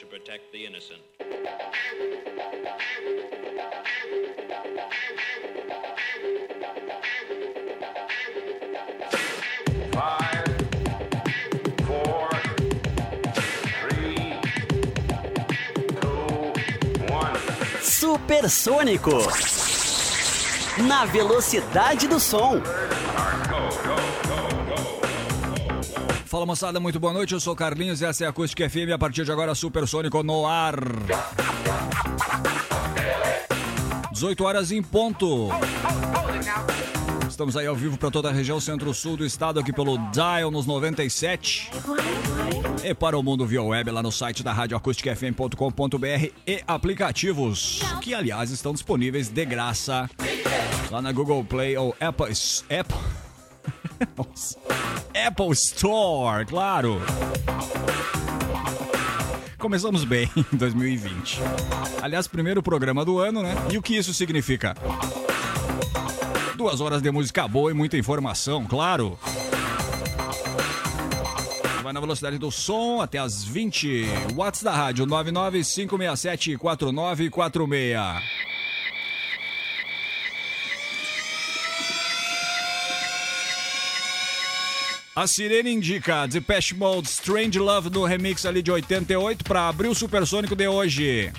to protect the innocent. Supersônico. Na velocidade do som. Fala moçada, muito boa noite. Eu sou Carlinhos e essa é a Acústica FM. A partir de agora, Supersônico no ar. 18 horas em ponto. Estamos aí ao vivo para toda a região centro-sul do estado, aqui pelo Dial nos 97. E para o mundo via web lá no site da radioacusticfm.com.br e aplicativos, que aliás estão disponíveis de graça lá na Google Play ou Apple. Apple. Apple Store, claro. Começamos bem em 2020. Aliás, primeiro programa do ano, né? E o que isso significa? Duas horas de música boa e muita informação, claro. Vai na velocidade do som até as 20 watts da rádio 995674946. A Sirene indica Depeche Mode Strange Love no remix ali de 88 para abrir o supersônico de hoje.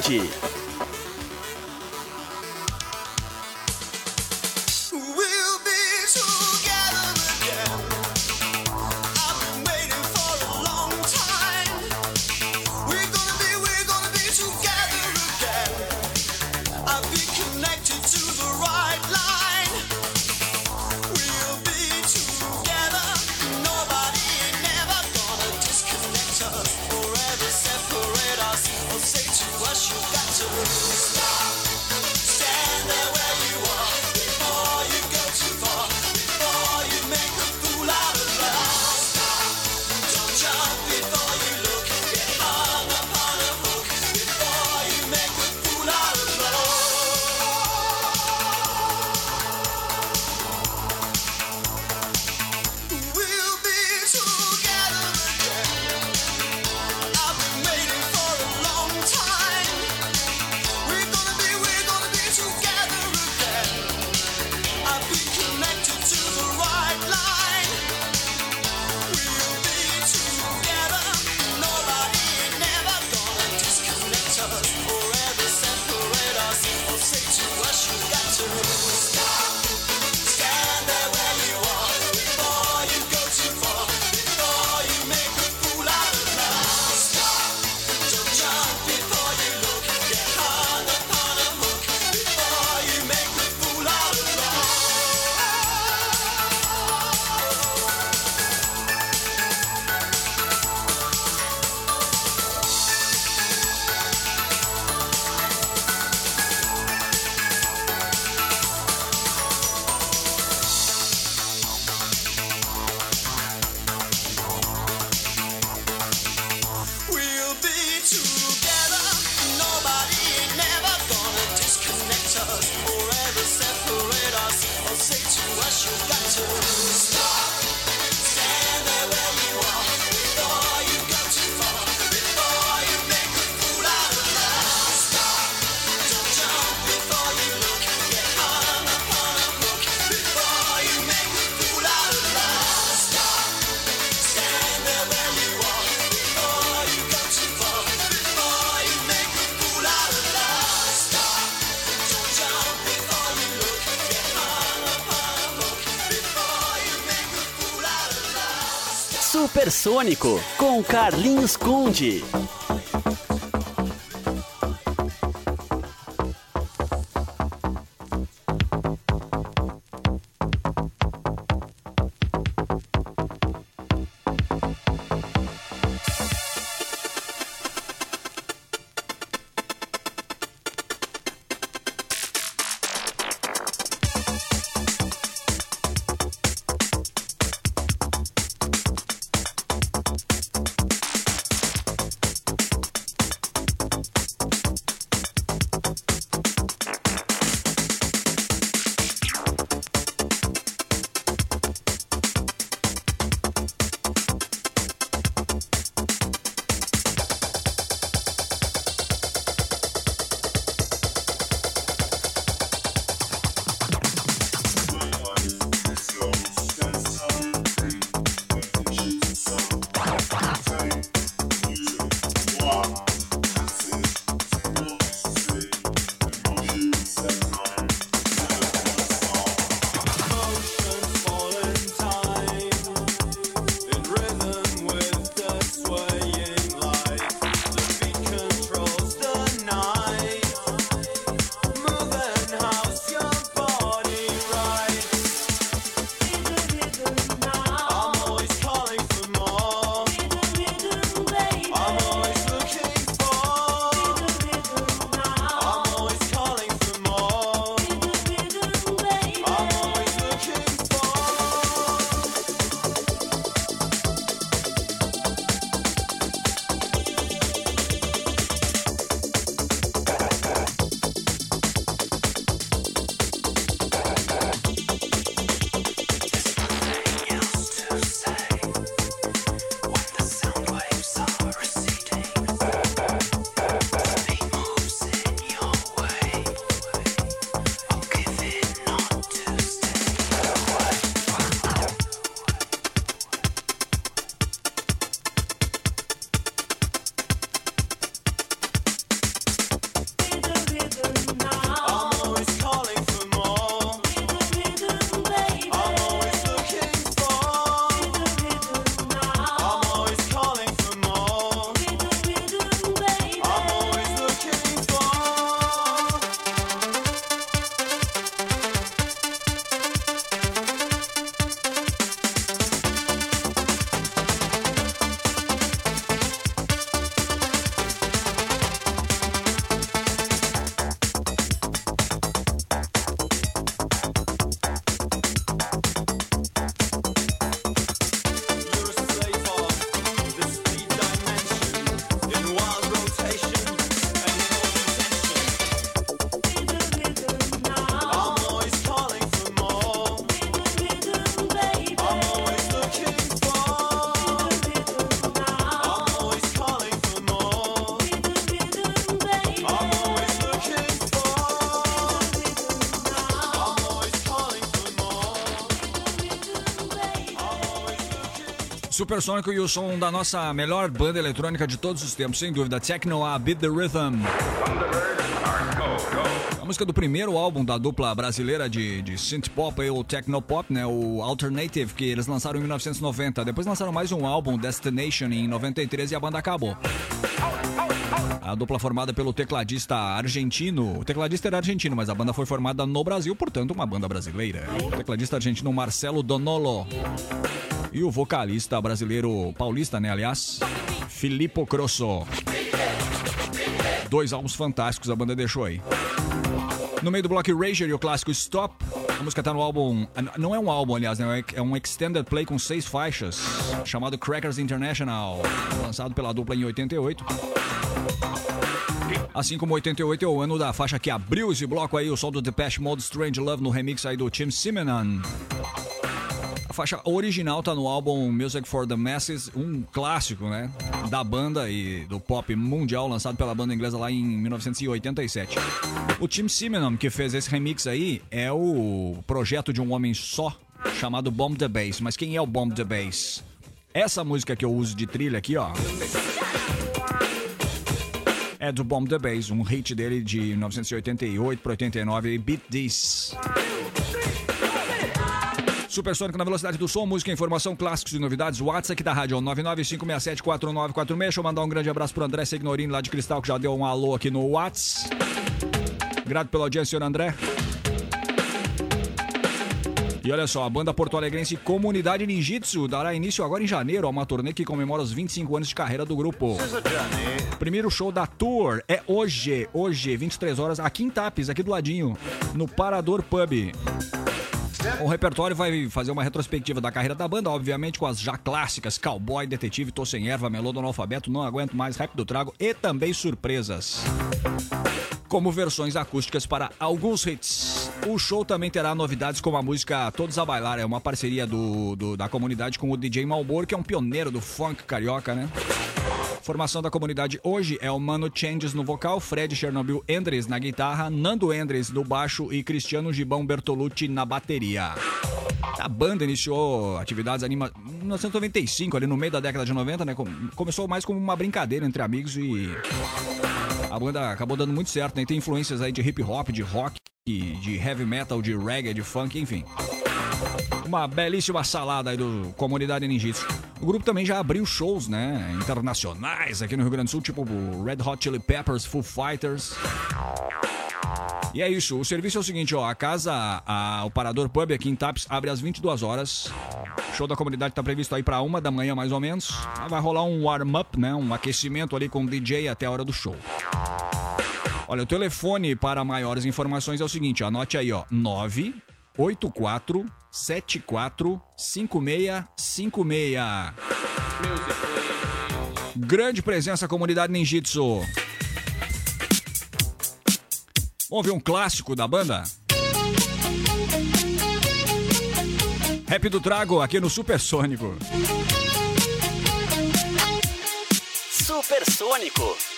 Carlinhos Conde. Supersônico com Carlinhos Conde. Supersônico e o som da nossa melhor banda eletrônica de todos os tempos, sem dúvida. Techno A Beat the Rhythm. A música do primeiro álbum da dupla brasileira de, de synth pop e o techno pop, né, o Alternative, que eles lançaram em 1990. Depois lançaram mais um álbum, Destination, em 93 e a banda acabou. A dupla formada pelo tecladista argentino. O tecladista era argentino, mas a banda foi formada no Brasil, portanto, uma banda brasileira. O tecladista argentino Marcelo Donolo. E o vocalista brasileiro paulista, né, aliás, Filippo Crosso. Dois álbuns fantásticos a banda deixou aí. No meio do bloco Rager e o clássico Stop, a música tá no álbum. Não é um álbum, aliás, né? é um extended play com seis faixas, chamado Crackers International, lançado pela dupla em 88. Assim como 88 é o ano da faixa que abriu esse bloco aí, o som do Depeche Mode Strange Love no remix aí do Tim Simonon. Faixa original tá no álbum Music for the Masses, um clássico, né? Da banda e do pop mundial, lançado pela banda inglesa lá em 1987. O Tim Simonon, que fez esse remix aí, é o projeto de um homem só, chamado Bomb the Bass. Mas quem é o Bomb the Bass? Essa música que eu uso de trilha aqui, ó. É do Bomb the Bass, um hit dele de 1988 para 89, Beat This. Supersônico na velocidade do som, música, informação, clássicos e novidades. WhatsApp aqui da rádio 995674946. Deixa eu mandar um grande abraço pro André Signorini lá de Cristal, que já deu um alô aqui no WhatsApp. Grato pela audiência, senhor André. E olha só, a banda porto-alegrense Comunidade Ninjitsu dará início agora em janeiro a uma turnê que comemora os 25 anos de carreira do grupo. Primeiro show da tour é hoje, hoje, 23 horas, aqui em Tapes, aqui do ladinho, no Parador Pub. O repertório vai fazer uma retrospectiva da carreira da banda, obviamente com as já clássicas Cowboy, Detetive, Tô Sem Erva, Melô do Analfabeto, Não Aguento Mais, Rap do Trago e também surpresas. Como versões acústicas para alguns hits. O show também terá novidades como a música Todos a Bailar, é uma parceria do, do- da comunidade com o DJ Malboro, que é um pioneiro do funk carioca, né? Formação da comunidade hoje é o Mano Changes no vocal, Fred Chernobyl Endres na guitarra, Nando Endres no baixo e Cristiano Gibão Bertolucci na bateria. A banda iniciou atividades anima... em 1995, ali no meio da década de 90, né? Com- Começou mais como uma brincadeira entre amigos e a banda acabou dando muito certo, né? Tem influências aí de hip hop, de rock, de heavy metal, de reggae, de funk, enfim. Uma belíssima salada aí do Comunidade Ninjitsu. O grupo também já abriu shows, né, internacionais aqui no Rio Grande do Sul, tipo Red Hot Chili Peppers, Foo Fighters. E é isso, o serviço é o seguinte, ó, a casa, a- o Parador Pub aqui em Tapes abre às 22 horas. O show da comunidade tá previsto aí pra uma da manhã mais ou menos. Vai rolar um warm-up, né, um aquecimento ali com o DJ até a hora do show. Olha, o telefone para maiores informações é o seguinte, anote aí, ó, 984 74 5656. Grande presença comunidade Ninjitsu. Vamos ver um clássico da banda? Rap do Trago aqui no Supersônico. Supersônico.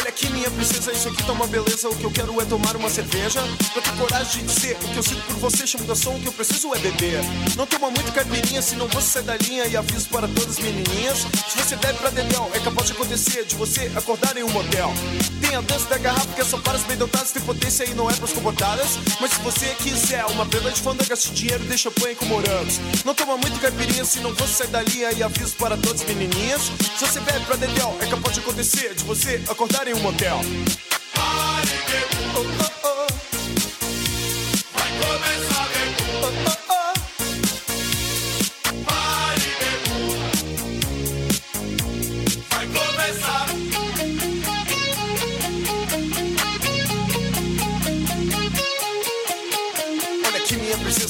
Olha aqui, minha princesa, isso aqui tá uma beleza. O que eu quero é tomar uma cerveja. Pra ter coragem de dizer o que eu sinto por você. Chamo som, o que eu preciso é beber. Não toma muito caipirinha, senão você sai da linha. E aviso para todas as menininhas: se você bebe pra dedéu, é capaz de acontecer de você acordar em um motel. Tem a dança da garrafa que é só para as bem dotadas. Tem potência e não é pras comportadas. Mas se você quiser uma prenda de fanda, gaste dinheiro, deixa põe com morangos. Não toma muito caipirinha, senão você sai da linha. E aviso para todas as menininhas: se você bebe pra dedéu, é capaz de acontecer de você acordar em um motel. Oh, oh,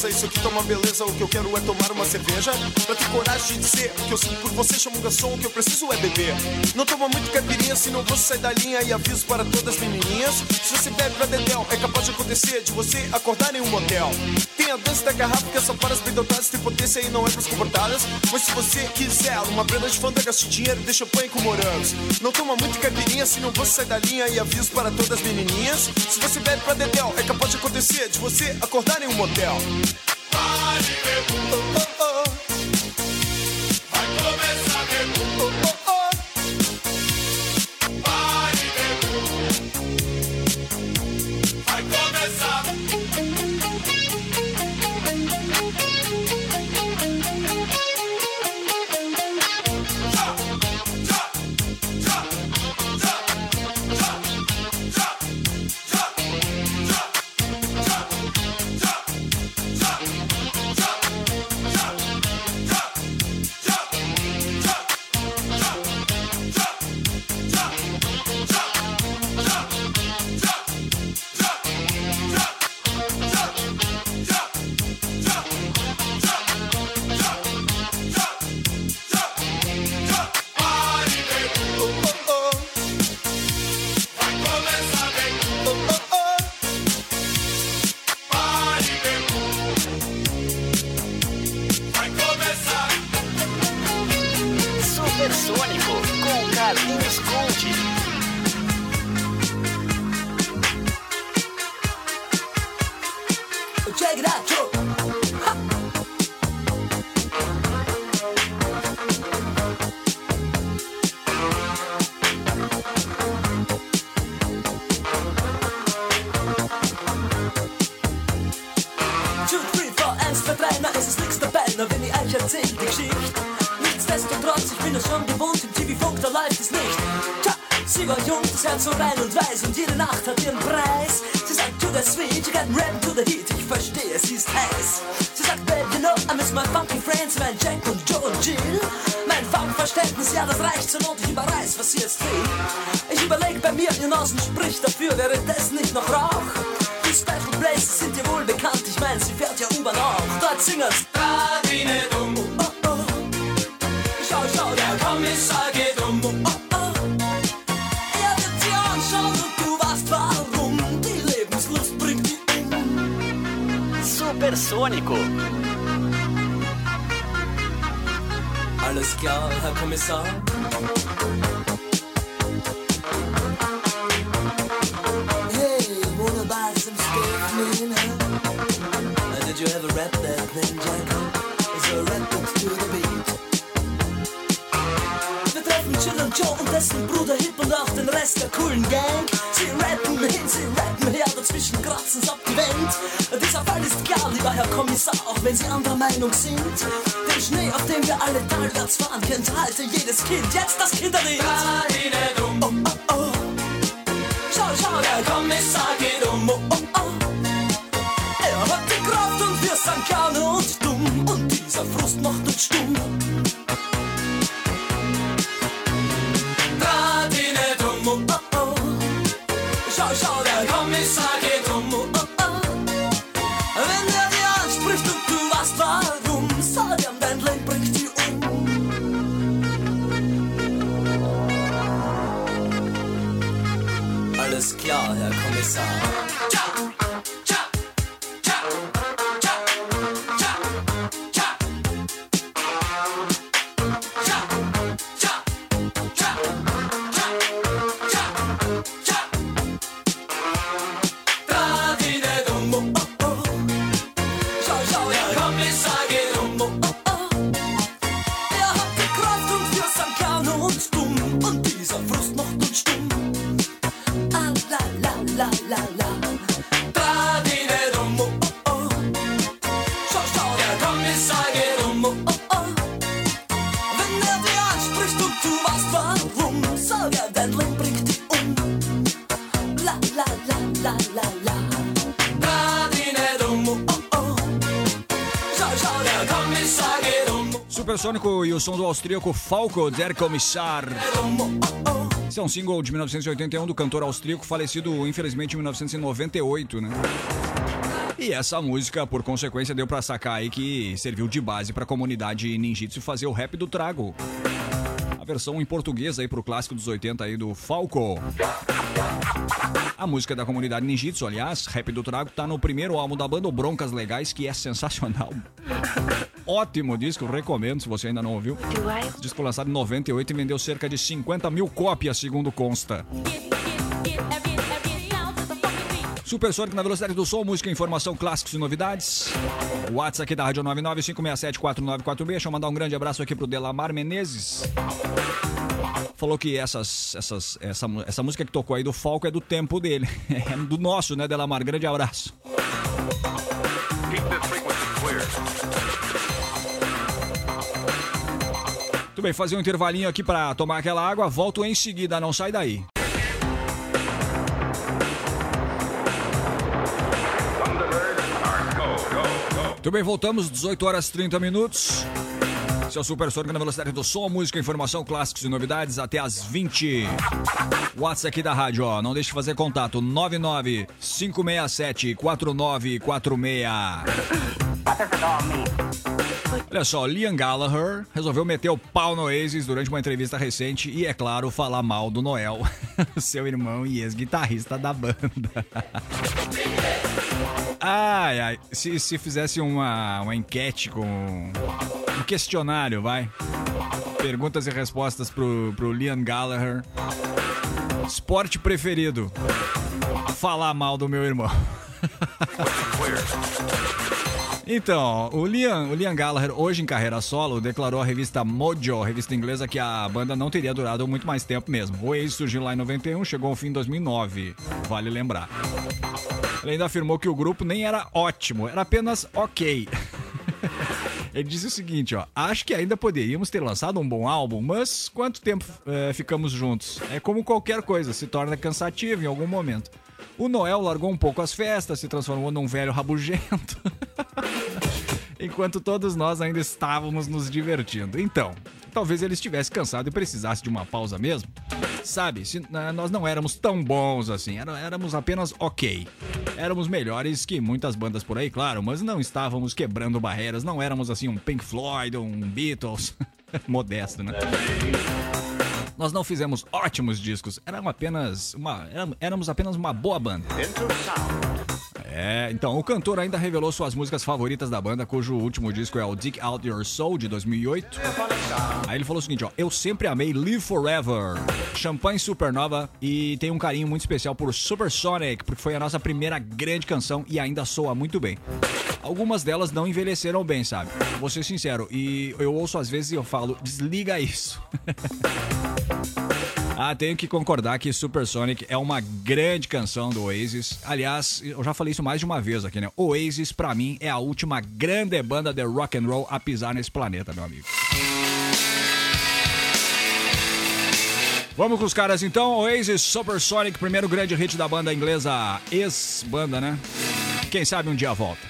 princesa, isso aqui tá uma beleza. O que eu quero é tomar uma cerveja. Pra ter coragem de dizer que eu sinto por você. Chamo um garçom, o que eu preciso é beber. Não toma muito caipirinha, senão você sai da linha. E aviso para todas as menininhas: se você bebe pra dedéu, é capaz de acontecer de você acordar em um motel. Tem a dança da garrafa que é só para as bem dotadas. Tem potência e não é pras comportadas. Mas se você quiser uma prenda de fanta, gaste dinheiro, deixa põe com morangos. Não toma muito caipirinha, senão você sai da linha. E aviso para todas as menininhas: se você bebe pra dedéu, é capaz de acontecer de você acordar em um motel. Oh, Supersônico com Carlinhos Conde. Som do austríaco Falco Der Kommissar. Esse é um single de 1981 do cantor austríaco falecido infelizmente em 1998, né? E essa música, por consequência, deu pra sacar aí que serviu de base pra comunidade ninjitsu fazer o rap do trago. A versão em português aí pro clássico dos 80 aí do Falco. A música da comunidade ninjitsu, aliás, Rap do Trago, tá no primeiro álbum da banda Broncas Legais, que é sensacional. Ótimo disco, recomendo se você ainda não ouviu. Disco lançado em 98 e vendeu cerca de 50 mil cópias, segundo consta. Supersônico na velocidade do som, música, informação, clássicos e novidades. WhatsApp aqui da Rádio 995674946. Deixa eu mandar um grande abraço aqui pro Delamar Menezes. Falou que essas, essas, essa, essa música que tocou aí do Falco é do tempo dele. É do nosso, né, Delamar? Grande abraço. Tudo bem, fazer um intervalinho aqui pra tomar aquela água. Volto em seguida, não sai daí. Muito bem, voltamos, 18 horas 30 minutos. Seu Supersônico na velocidade do som, música, informação, clássicos e novidades até as 20. WhatsApp aqui da rádio, ó. Não deixe de fazer contato. 99 567 4946. Olha só, Liam Gallagher resolveu meter o pau no Oasis durante uma entrevista recente e, é claro, falar mal do Noel, seu irmão e ex-guitarrista da banda. Ai, ai, se, se fizesse uma, uma enquete com. Um questionário, vai. Perguntas e respostas pro, pro Liam Gallagher. Esporte preferido: falar mal do meu irmão. Então, o Liam, o Liam Gallagher, hoje em carreira solo, declarou à revista Mojo, revista inglesa, que a banda não teria durado muito mais tempo mesmo. O Oasis surgiu lá em 91, chegou ao fim em 2009, vale lembrar. Ele ainda afirmou que o grupo nem era ótimo, era apenas ok. Ele disse o seguinte, ó. Acho que ainda poderíamos ter lançado um bom álbum, mas quanto tempo eh, ficamos juntos? É como qualquer coisa, se torna cansativo em algum momento. O Noel largou um pouco as festas, se transformou num velho rabugento. Enquanto todos nós ainda estávamos nos divertindo. Então, talvez ele estivesse cansado e precisasse de uma pausa mesmo. Sabe, se, ah, nós não éramos tão bons assim, éramos apenas ok. Éramos melhores que muitas bandas por aí, claro, mas não estávamos quebrando barreiras, não éramos assim um Pink Floyd ou um Beatles. Modesto, né? Nós não fizemos ótimos discos, éramos apenas uma, éram- éramos apenas uma boa banda. É, então, o cantor ainda revelou suas músicas favoritas da banda, cujo último disco é o Dig Out Your Soul, de 2008. Aí ele falou o seguinte, ó, eu sempre amei Live Forever, Champagne Supernova e tenho um carinho muito especial por Supersonic, porque foi a nossa primeira grande canção e ainda soa muito bem. Algumas delas não envelheceram bem, sabe? Vou ser sincero, e eu ouço às vezes e eu falo, desliga isso. Ah, tenho que concordar que Supersonic é uma grande canção do Oasis. Aliás, eu já falei isso mais de uma vez aqui, né? Oasis, pra mim, é a última grande banda de rock and roll a pisar nesse planeta, meu amigo. Vamos com os caras então. Oasis, Supersonic, primeiro grande hit da banda inglesa, ex-banda, né? Quem sabe um dia volta.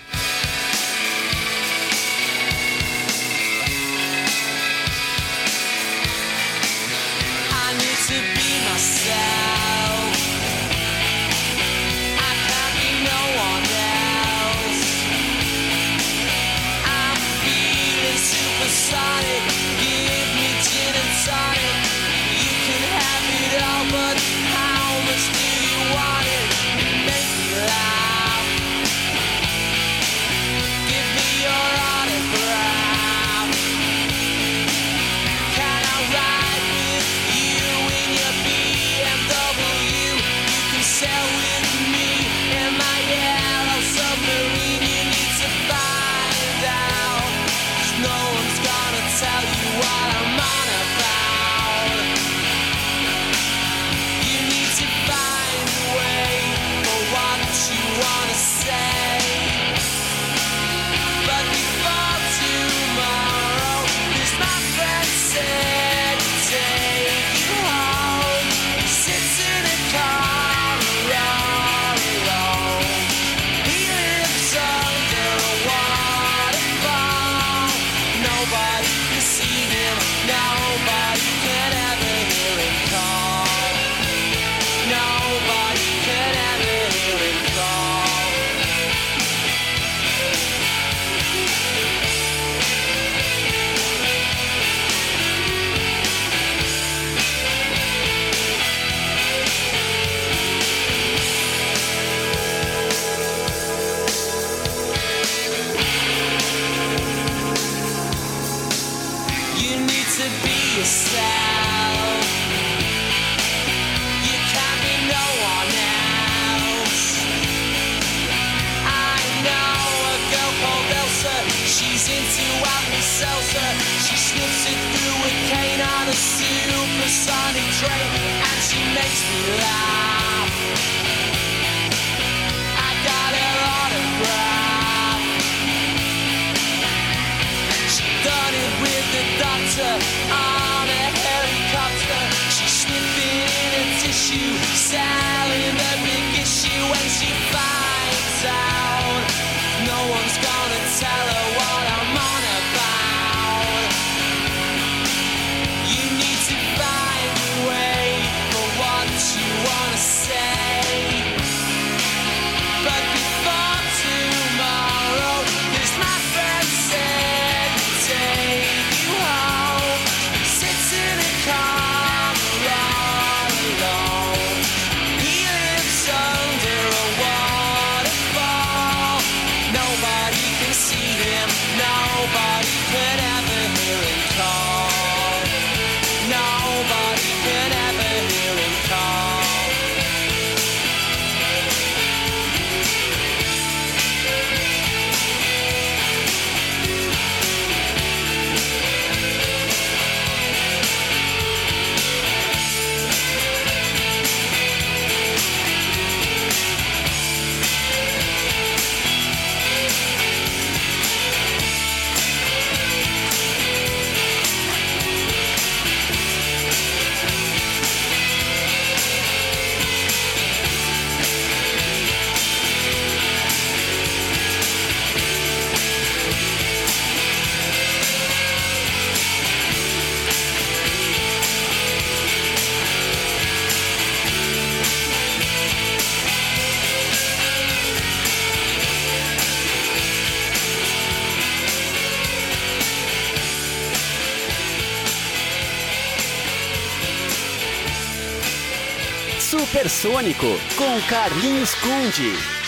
Sônico com Carlinhos Conde.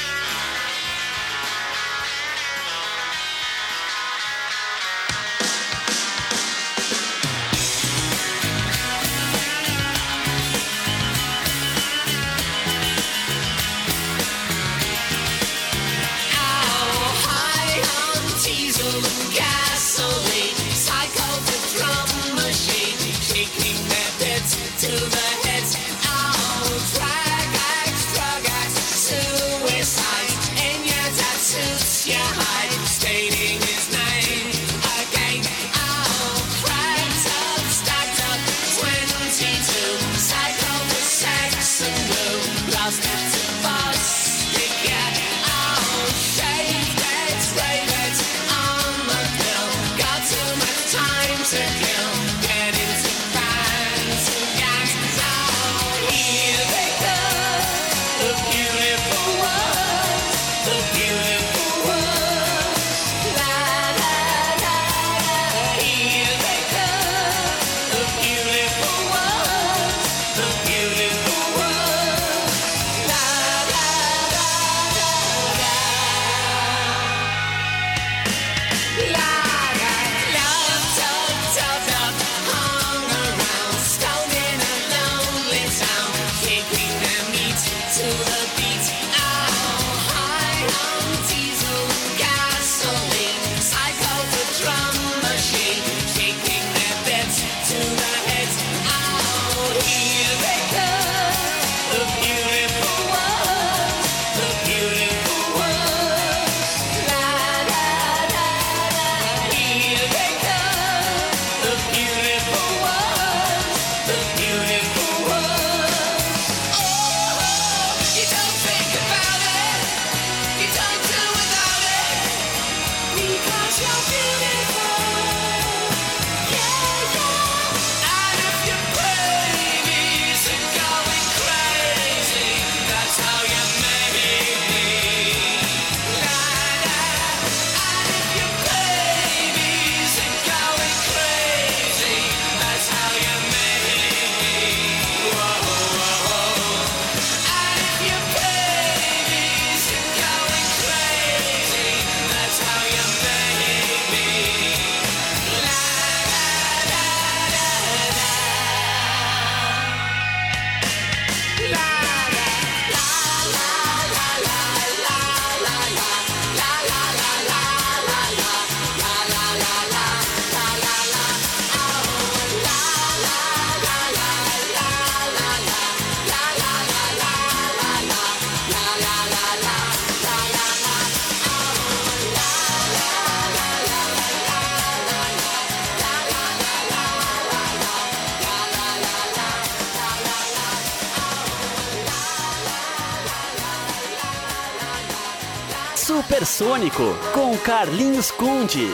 Carlinhos Conde.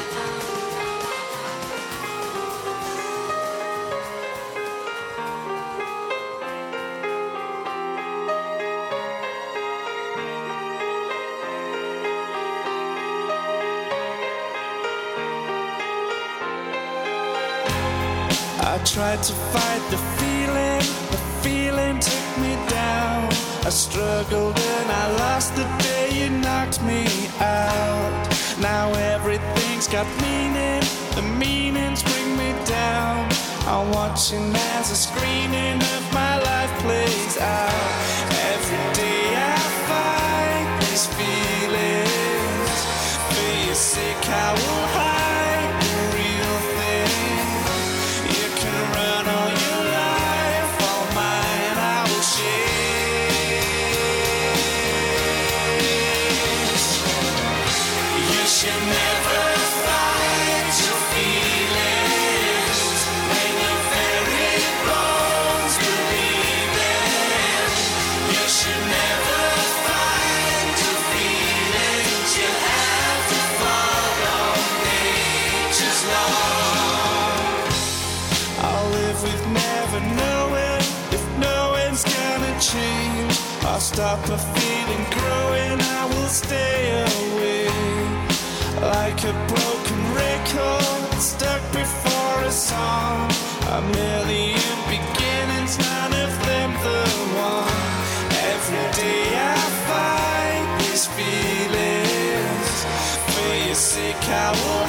Tried to fight the feeling, the feeling took me down. I struggled. Got meaning, the meanings bring me down. I'm watching as a screening of my life plays out. Every day I fight these feelings. Be sick, I will. stop a feeling growing, I will stay away. Like a broken record stuck before a song. A million beginnings, none of them the one. Every day I fight these feelings. For you sake, I will.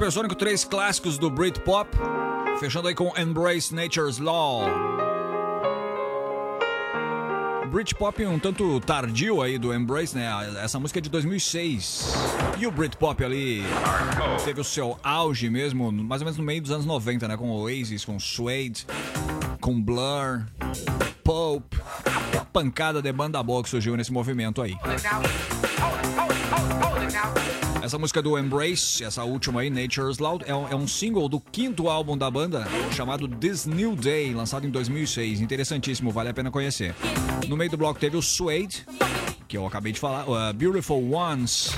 Supersônico, três clássicos do Britpop. Fechando aí com Embrace Nature's Law. Britpop um tanto tardio aí do Embrace, né? Essa música é de 2006. E o Britpop ali teve o seu auge mesmo, mais ou menos no meio dos anos 90, né? Com Oasis, com Suede, com Blur, Pope. Uma pancada de banda boa que surgiu nesse movimento aí. Essa música do Embrace, essa última aí, Nature's Loud, é um, é um single do quinto álbum da banda, chamado This New Day, lançado em 2006. Interessantíssimo, vale a pena conhecer. No meio do bloco teve o Suede, que eu acabei de falar, uh, Beautiful Ones,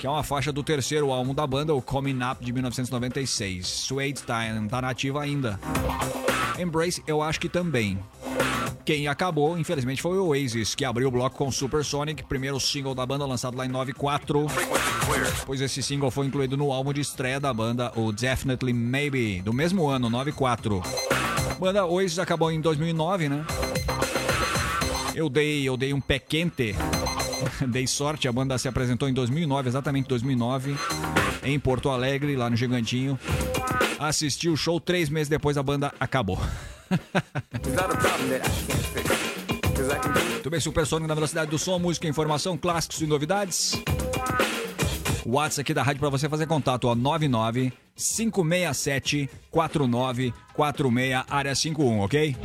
que é uma faixa do terceiro álbum da banda, o Coming Up, de 1996. Suede tá, tá nativa ainda. Embrace, eu acho que também. Quem acabou, infelizmente, foi o Oasis, que abriu o bloco com Supersonic, primeiro single da banda lançado lá em 94. Pois esse single foi incluído no álbum de estreia da banda, o Definitely Maybe, do mesmo ano, 94. Banda Oasis acabou em 2009, né? Eu dei, eu dei um pé quente. dei sorte, a banda se apresentou em 2009, exatamente 2009, em Porto Alegre, lá no Gigantinho. Assisti o show três meses depois, a banda acabou. Muito bem, Supersônico na velocidade do som, música, informação, clássicos e novidades. O WhatsApp aqui da rádio para você fazer contato, ó, 99 567 4946, área 51, ok?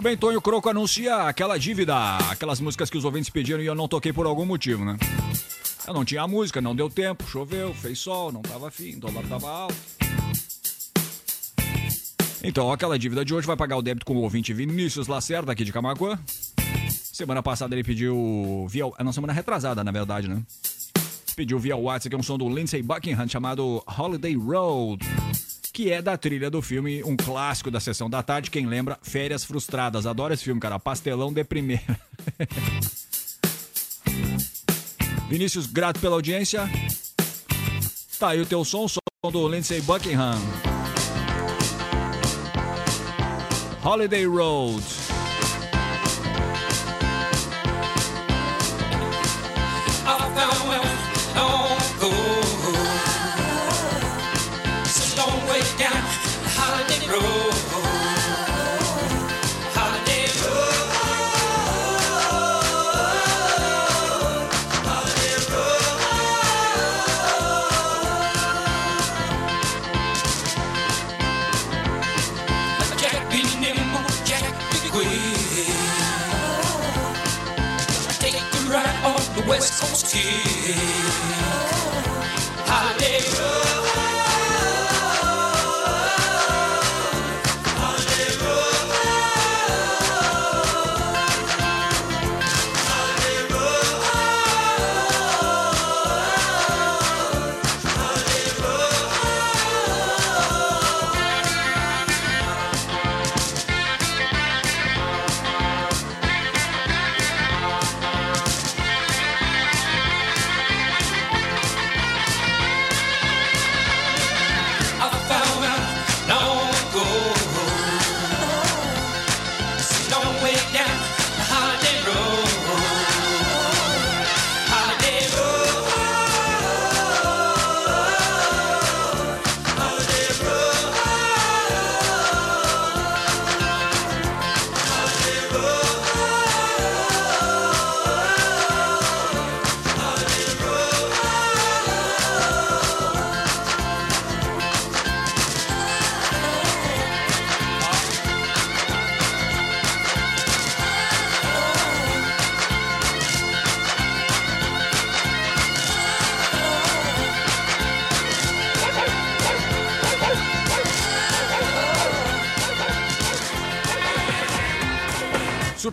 Muito bem, Tonho Croco anuncia aquela dívida, aquelas músicas que os ouvintes pediram e eu não toquei por algum motivo, né? Eu não tinha música, não deu tempo, choveu, fez sol, não tava o dólar tava alto. Então, aquela dívida de hoje vai pagar o débito com o ouvinte Vinícius Lacerda, aqui de Camacuã. Semana passada ele pediu via. ah, Não, semana retrasada, na verdade, né? Pediu via WhatsApp, que é um som do Lindsey Buckingham chamado Holiday Road. Que é da trilha do filme, um clássico da sessão da tarde. Quem lembra? Férias Frustradas. Adoro esse filme, cara. Pastelão de primeira. Vinícius, grato pela audiência. Tá aí o teu som, som do Lindsey Buckingham. Holiday Road. she is.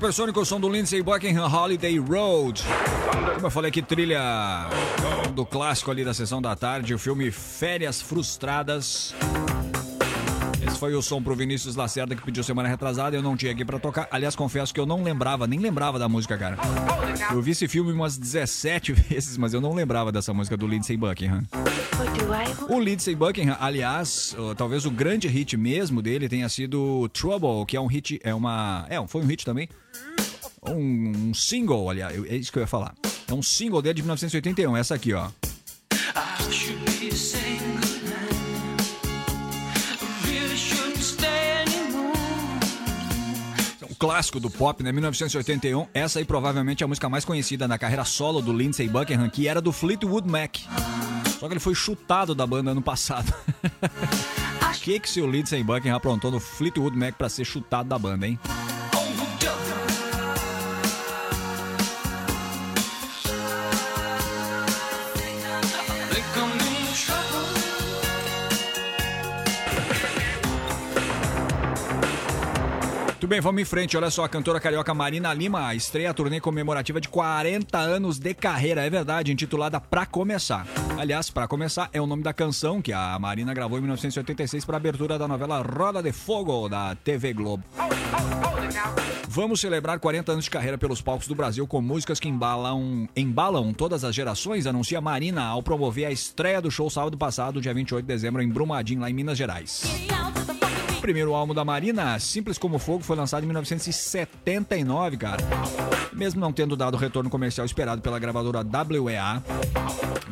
O som do Lindsey Buckingham Holiday Road. Como eu falei aqui, trilha do clássico ali da sessão da tarde, o filme Férias Frustradas. Esse foi o som pro Vinícius Lacerda que pediu semana retrasada, eu não tinha aqui pra tocar. Aliás, confesso que eu não lembrava, nem lembrava da música, cara. Eu vi esse filme umas 17 vezes, mas eu não lembrava dessa música do Lindsey Buckingham. O Lindsey Buckingham, aliás, talvez o grande hit mesmo dele tenha sido Trouble, que é um hit, é uma, é, foi um hit também. Um, um single, aliás, é isso que eu ia falar. É um single dele de 1981, essa aqui, ó. Um clássico do pop, né? 1981. Essa aí provavelmente é a música mais conhecida na carreira solo do Lindsey Buckingham, que era do Fleetwood Mac. Só que ele foi chutado da banda ano passado. O que que seu Lindsey Buckingham aprontou no Fleetwood Mac pra ser chutado da banda, hein? Muito bem, vamos em frente. Olha só, a cantora carioca Marina Lima estreia a turnê comemorativa de 40 anos de carreira, é verdade, intitulada Pra Começar. Aliás, Pra Começar é o nome da canção que a Marina gravou em 1986 para abertura da novela Roda de Fogo da TV Globo. Vamos celebrar 40 anos de carreira pelos palcos do Brasil com músicas que embalam, embalam todas as gerações, anuncia Marina ao promover a estreia do show sábado passado, dia 28 de dezembro, em Brumadinho, lá em Minas Gerais. O primeiro álbum da Marina, Simples como Fogo, foi lançado em 1979, cara. Mesmo não tendo dado o retorno comercial esperado pela gravadora WEA,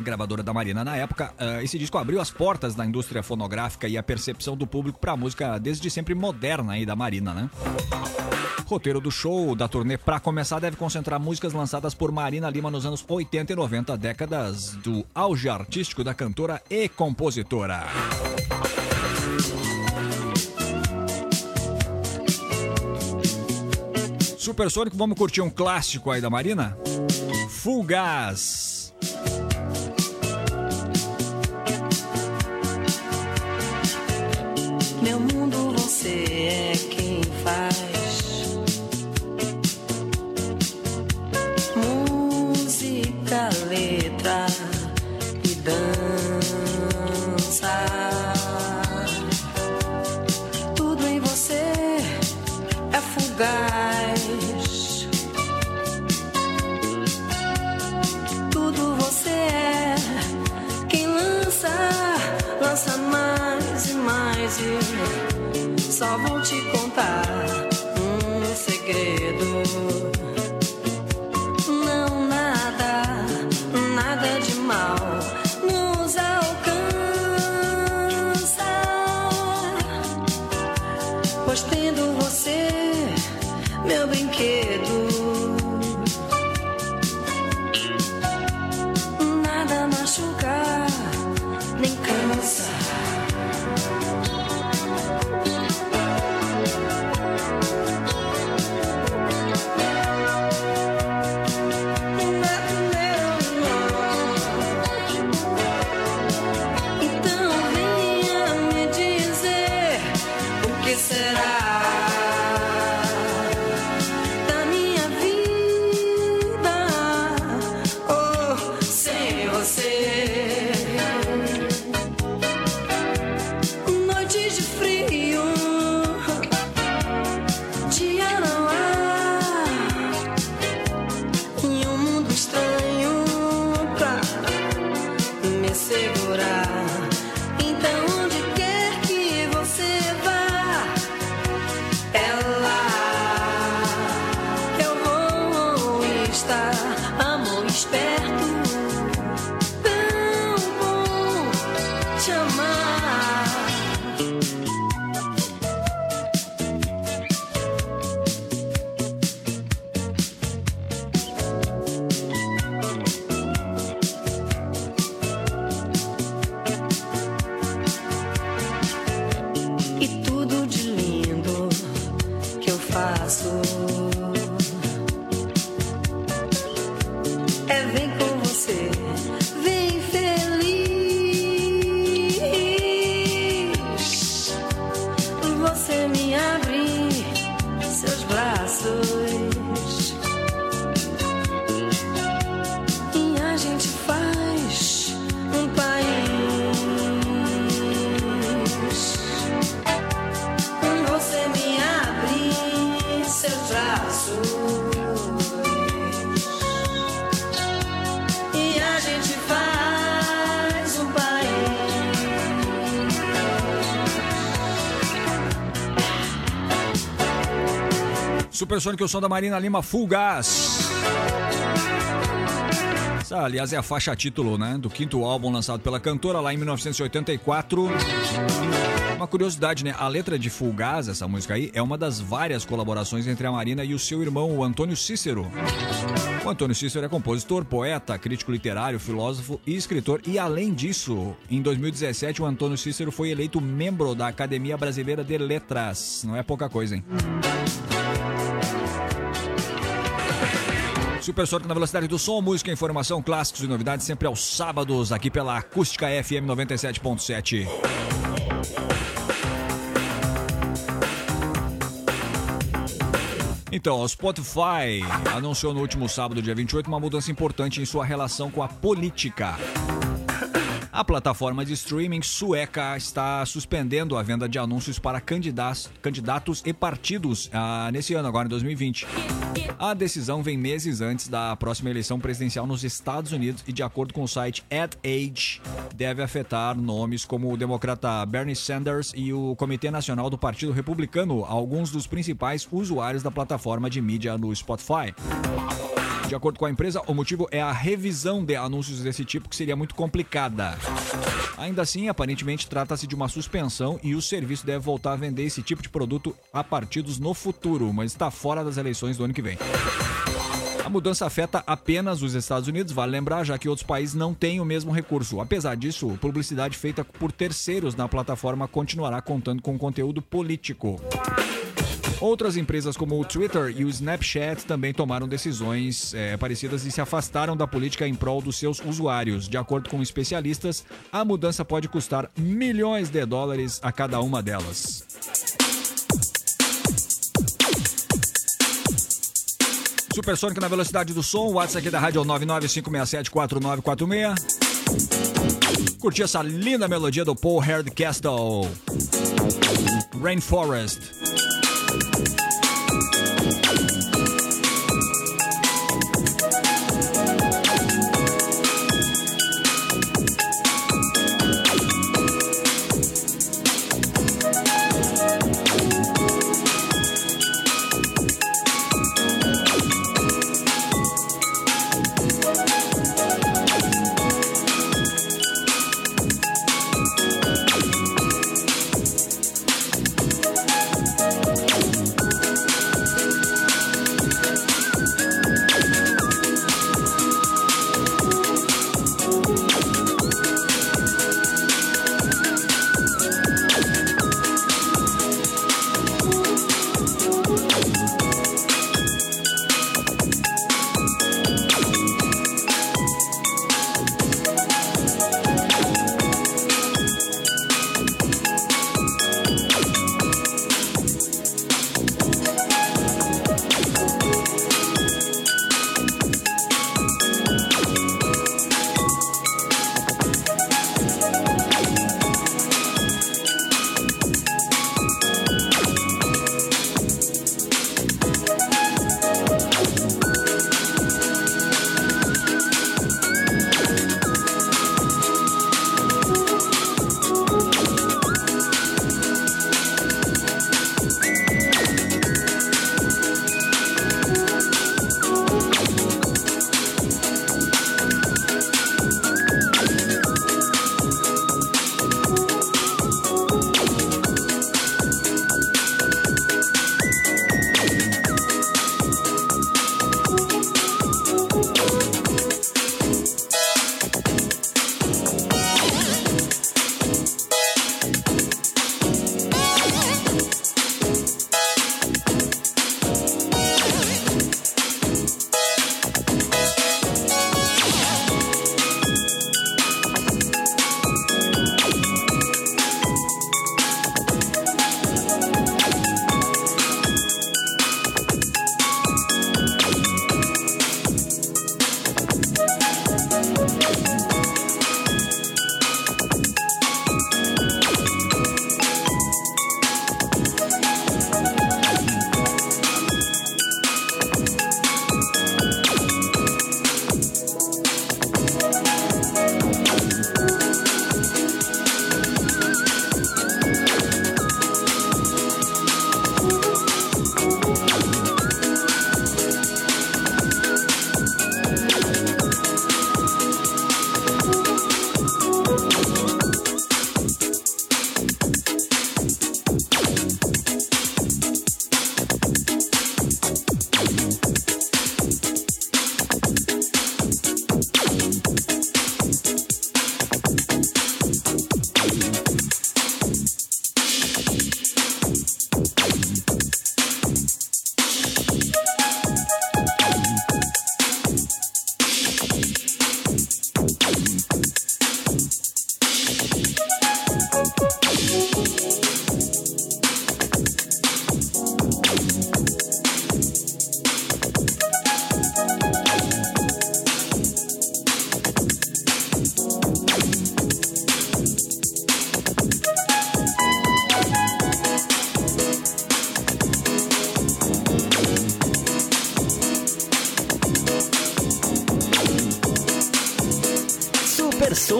gravadora da Marina na época, ah, esse disco abriu as portas da indústria fonográfica e a percepção do público para a música desde sempre moderna aí da Marina, né? Roteiro do show da turnê pra começar deve concentrar músicas lançadas por Marina Lima nos anos 80 e 90, décadas do auge artístico da cantora e compositora. Supersônico, vamos curtir um clássico aí da Marina? Full Gas. Meu mundo você é quem faz. Música, letra e dança. Tudo em você é fugaz. Lança mais e mais e só vou te contar Supersônico, o som da Marina Lima, Full. Essa, aliás, é a faixa título, né? Do quinto álbum lançado pela cantora lá em 1984. Uma curiosidade, né? A letra de Full essa música aí, é uma das várias colaborações entre a Marina e o seu irmão, o Antônio Cícero. O Antônio Cícero é compositor, poeta, crítico literário, filósofo e escritor. E além disso, em 2017, o Antônio Cícero foi eleito membro da Academia Brasileira de Letras. Não é pouca coisa, hein? Supersônico na velocidade do som, música, informação, clássicos e novidades sempre aos sábados aqui pela Acústica FM 97.7. Então, o Spotify anunciou no último sábado, dia 28, uma mudança importante em sua relação com a política. A plataforma de streaming sueca está suspendendo a venda de anúncios para candidatos, e partidos ah, nesse ano, agora em 2020. A decisão vem meses antes da próxima eleição presidencial nos Estados Unidos e, de acordo com o site AdAge, deve afetar nomes como o democrata Bernie Sanders e o Comitê Nacional do Partido Republicano, alguns dos principais usuários da plataforma de mídia no Spotify. De acordo com a empresa, o motivo é a revisão de anúncios desse tipo, que seria muito complicada. Ainda assim, aparentemente trata-se de uma suspensão e o serviço deve voltar a vender esse tipo de produto a partidos no futuro, mas está fora das eleições do ano que vem. A mudança afeta apenas os Estados Unidos, vale lembrar, já que outros países não têm o mesmo recurso. Apesar disso, publicidade feita por terceiros na plataforma continuará contando com conteúdo político. Outras empresas como o Twitter e o Snapchat também tomaram decisões eh, parecidas e se afastaram da política em prol dos seus usuários. De acordo com especialistas, a mudança pode custar milhões de dólares a cada uma delas. Supersônica na velocidade do som, o WhatsApp aqui da rádio é o 995674946. Curti essa linda melodia do Paul Hardcastle. Rainforest.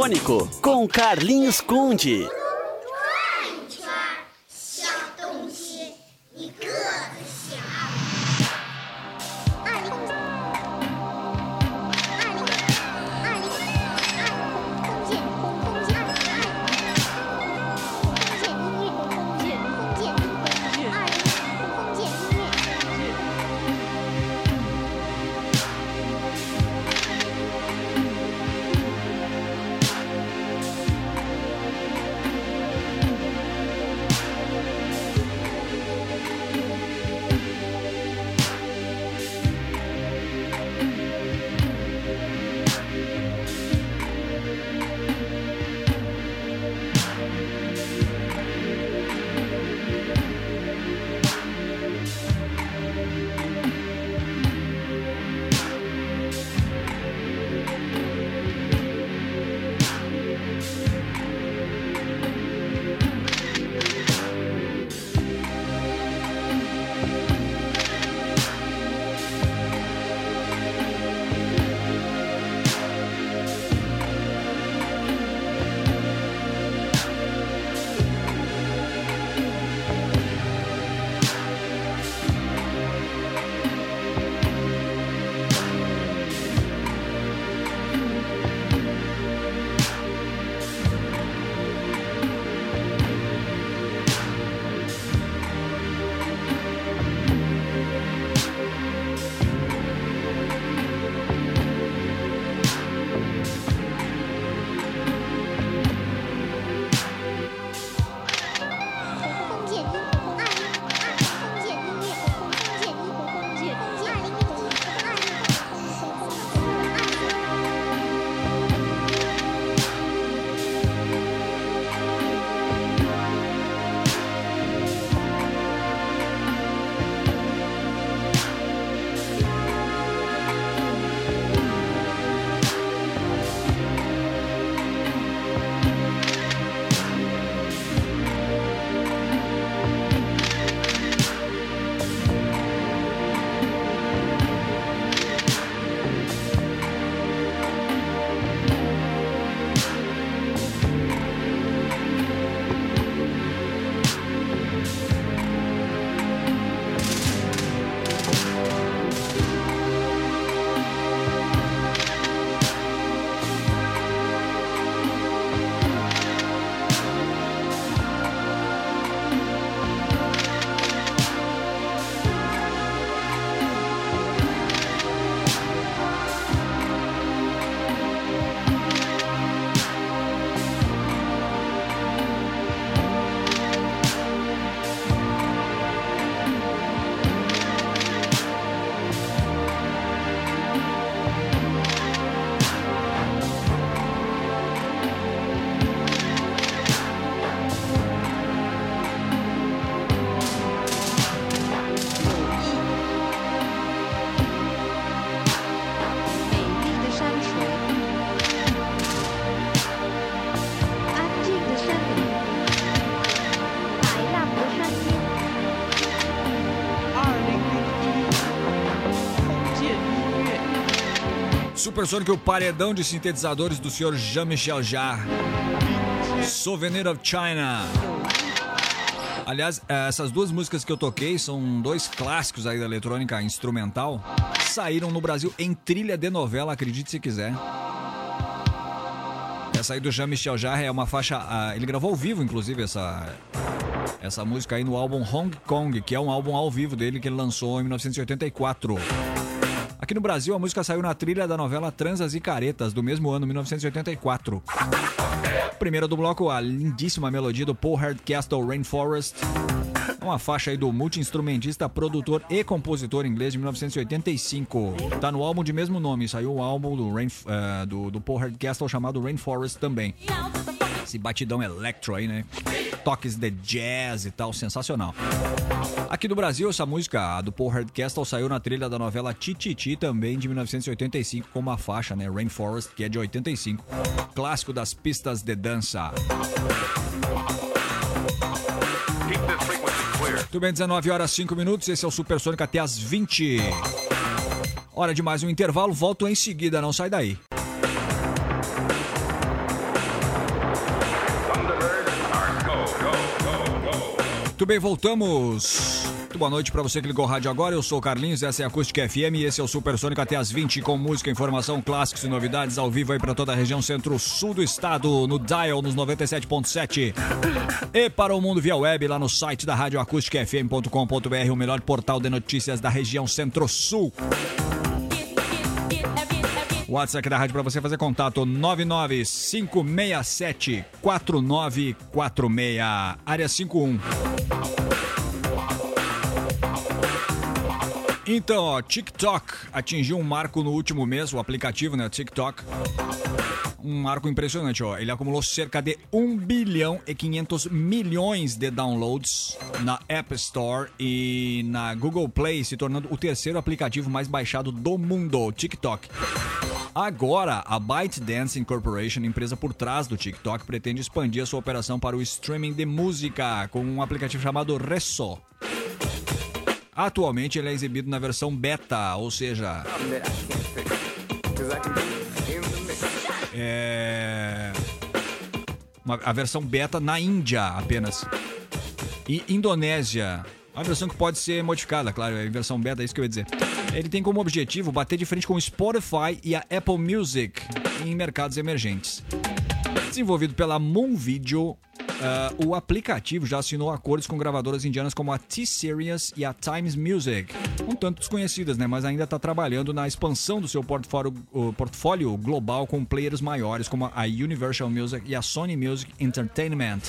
Supersônico com Carlinhos Conde. 乐。Supersônico, o paredão de sintetizadores do senhor Jean-Michel Jarre. Souvenir of China. Aliás, eh, essas duas músicas que eu toquei são dois clássicos aí da eletrônica instrumental. Saíram no Brasil em trilha de novela, acredite se quiser. Essa aí do Jean-Michel Jarre é uma faixa. ah, ele gravou ao vivo, inclusive, essa, essa música aí no álbum Hong Kong, que é um álbum ao vivo dele que ele lançou em 1984. Aqui no Brasil, a música saiu na trilha da novela Transas e Caretas, do mesmo ano, 1984. Primeira do bloco, a lindíssima melodia do Paul Hardcastle Rainforest. Uma faixa aí do multi-instrumentista, produtor e compositor inglês de 1985. Tá no álbum de mesmo nome, saiu o álbum do, eh, do, do Paul Hardcastle chamado Rainforest também. Esse batidão electro aí, né? Toques de jazz e tal, sensacional. Aqui no Brasil, essa música do Paul Hardcastle saiu na trilha da novela Tititi, também de 1985, com uma faixa, né? Rainforest, que é de 85. Clássico das pistas de dança. Muito bem, 19 horas 5 minutos, esse é o Supersônico até as 20. Hora de mais um intervalo, volto em seguida, não sai daí. Muito bem, voltamos. Muito boa noite pra você que ligou o rádio agora. Eu sou o Carlinhos, essa é a Acústica FM e esse é o Supersônico até as 20 com música, informação, clássicos e novidades ao vivo aí pra toda a região centro-sul do estado, no Dial, nos 97.7 e para o mundo via web lá no site da Rádio Acústica FM.com.br, o melhor portal de notícias da região centro-sul. O WhatsApp da rádio para você fazer contato 995674946, área 51. Então, ó, TikTok atingiu um marco no último mês, o aplicativo, né, TikTok. Um marco impressionante, ó. Ele acumulou cerca de 1 bilhão e 500 milhões de downloads na App Store e na Google Play, se tornando o terceiro aplicativo mais baixado do mundo, TikTok. Agora, a ByteDance Incorporation, empresa por trás do TikTok, pretende expandir a sua operação para o streaming de música com um aplicativo chamado Resso. Atualmente ele é exibido na versão beta, ou seja, é uma- a versão beta na Índia apenas. E Indonésia, uma versão que pode ser modificada, claro, é em versão beta, é isso que eu ia dizer. Ele tem como objetivo bater de frente com o Spotify e a Apple Music em mercados emergentes. Desenvolvido pela Moon Video, ah, o aplicativo já assinou acordos com gravadoras indianas como a T-Series e a Times Music, um tanto desconhecidas, né? Mas ainda está trabalhando na expansão do seu portfólio, o portfólio global com players maiores como a Universal Music e a Sony Music Entertainment.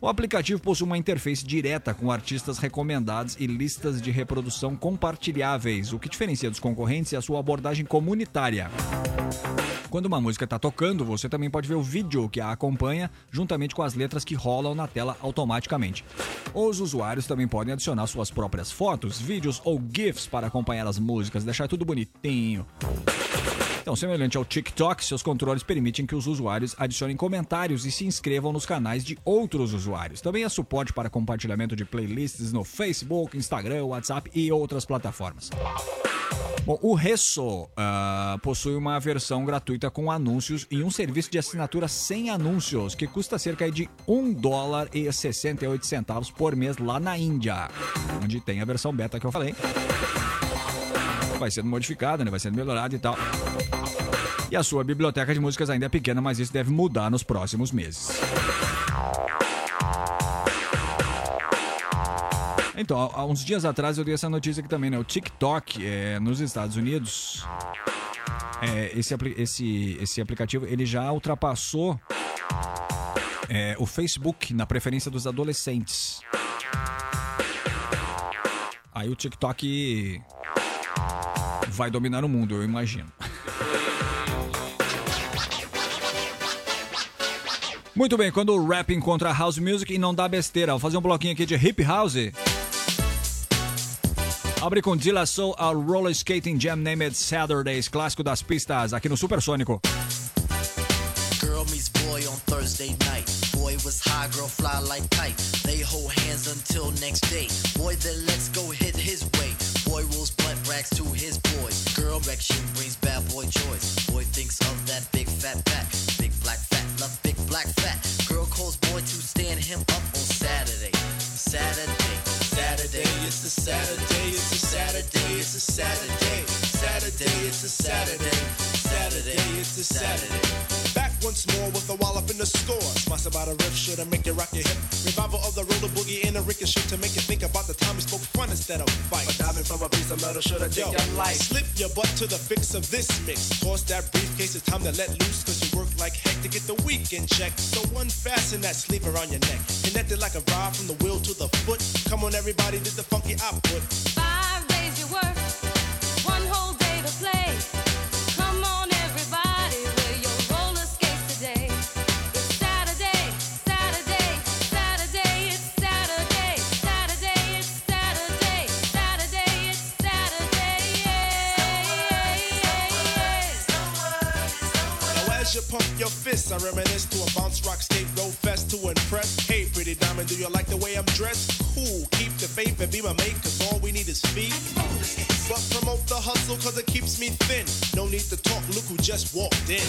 O aplicativo possui uma interface direta com artistas recomendados e listas de reprodução compartilháveis, o que diferencia dos concorrentes é a sua abordagem comunitária. Quando uma música está tocando, você também pode ver o vídeo que a acompanha, juntamente com as letras que rolam na tela automaticamente. Os usuários também podem adicionar suas próprias fotos, vídeos ou GIFs para acompanhar as músicas, deixar tudo bonitinho. Então, semelhante ao TikTok, seus controles permitem que os usuários adicionem comentários e se inscrevam nos canais de outros usuários. Também há suporte para compartilhamento de playlists no Facebook, Instagram, WhatsApp e outras plataformas. Bom, o Resso ah, possui uma versão gratuita com anúncios e um serviço de assinatura sem anúncios, que custa cerca de 1 dólar e 68 centavos por mês lá na Índia, onde tem a versão beta que eu falei. Vai sendo modificada, né? vai sendo melhorada e tal. E a sua biblioteca de músicas ainda é pequena, mas isso deve mudar nos próximos meses. Então, há uns dias atrás eu dei essa notícia aqui também, né? O TikTok, é, nos Estados Unidos, é, esse, esse, esse aplicativo, ele já ultrapassou é, o Facebook na preferência dos adolescentes. Aí o TikTok vai dominar o mundo, eu imagino. Muito bem, quando o rap encontra a house music e não dá besteira, vou fazer um bloquinho aqui de hip house. Abre com Dilla Soul ao Roller Skating Jam Named Saturdays, clássico das pistas, aqui no Supersônico. Girl meets boy on Thursday night. Boy was high, girl fly like kite. They hold hands until next day. Boy, then let's go hit his way. Boy rolls blunt racks to his boys. Girl erection brings bad boy joys. Boy thinks of that big fat back. Big black fat, love big black fat. Girl calls boy to stand him up on Saturday. Saturday, Saturday, it's a Saturday, it's a Saturday, it's a Saturday. Saturday, it's a Saturday. Saturday, it's a Saturday. Back once more with a wallop in the score. Sponsored by the riff should I make you rock your hip. Revival of the roller boogie and a ricochet to make you think about the time we spoke fun instead of fight. But diving from a piece of metal should have Yo, your life. Slip your butt to the fix of this mix. Toss that briefcase, it's time to let loose. Cause you work like heck to get the weekend check. So unfasten that sleeve around your neck. Connected like a rod from the wheel to the foot. Come on, everybody, did the funky output. Five days you work, I reminisce to a bounce rock state road fest to impress. Hey, pretty diamond, do you like the way I'm dressed? Cool, keep the faith and be my mate, cause all we need is feet. But promote the hustle, cause it keeps me thin. No need to talk, look who just walked in.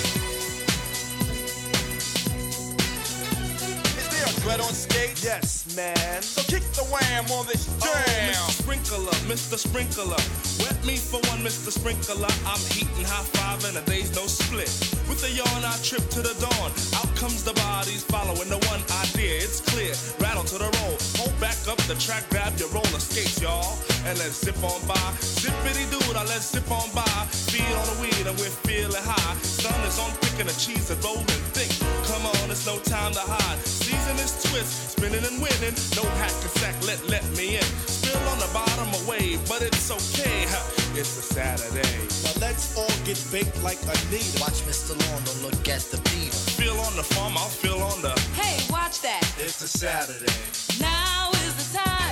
Is there a Dread on skate? Yes, man. So kick the wham on this oh, jam. Oh, Mr. Sprinkler, Mr. Sprinkler. Wet me for one, Mr. Sprinkler. I'm heating high five and a day's no split. With a yawn, I trip to the dawn. Out comes the bodies following the one idea. It's clear. Rattle to the roll. Hold back up the track, grab your roller skates, y'all. And let's zip on by. Zippity doo dah, let's zip on by. Feel on the weed and we're feeling high. Sun is on thick and the cheese is rolling thick. Come on, it's no time to hide. Season is twist, spinning and winning. No hack and sack, let let me in. Spill on the bottom away, but it's okay. It's a Saturday. Now let's all get baked like Anita. Watch Mr. Lawn, don't look at the beat. Feel on the farm, I'll feel on the. Hey, watch that. It's a Saturday. Now is the time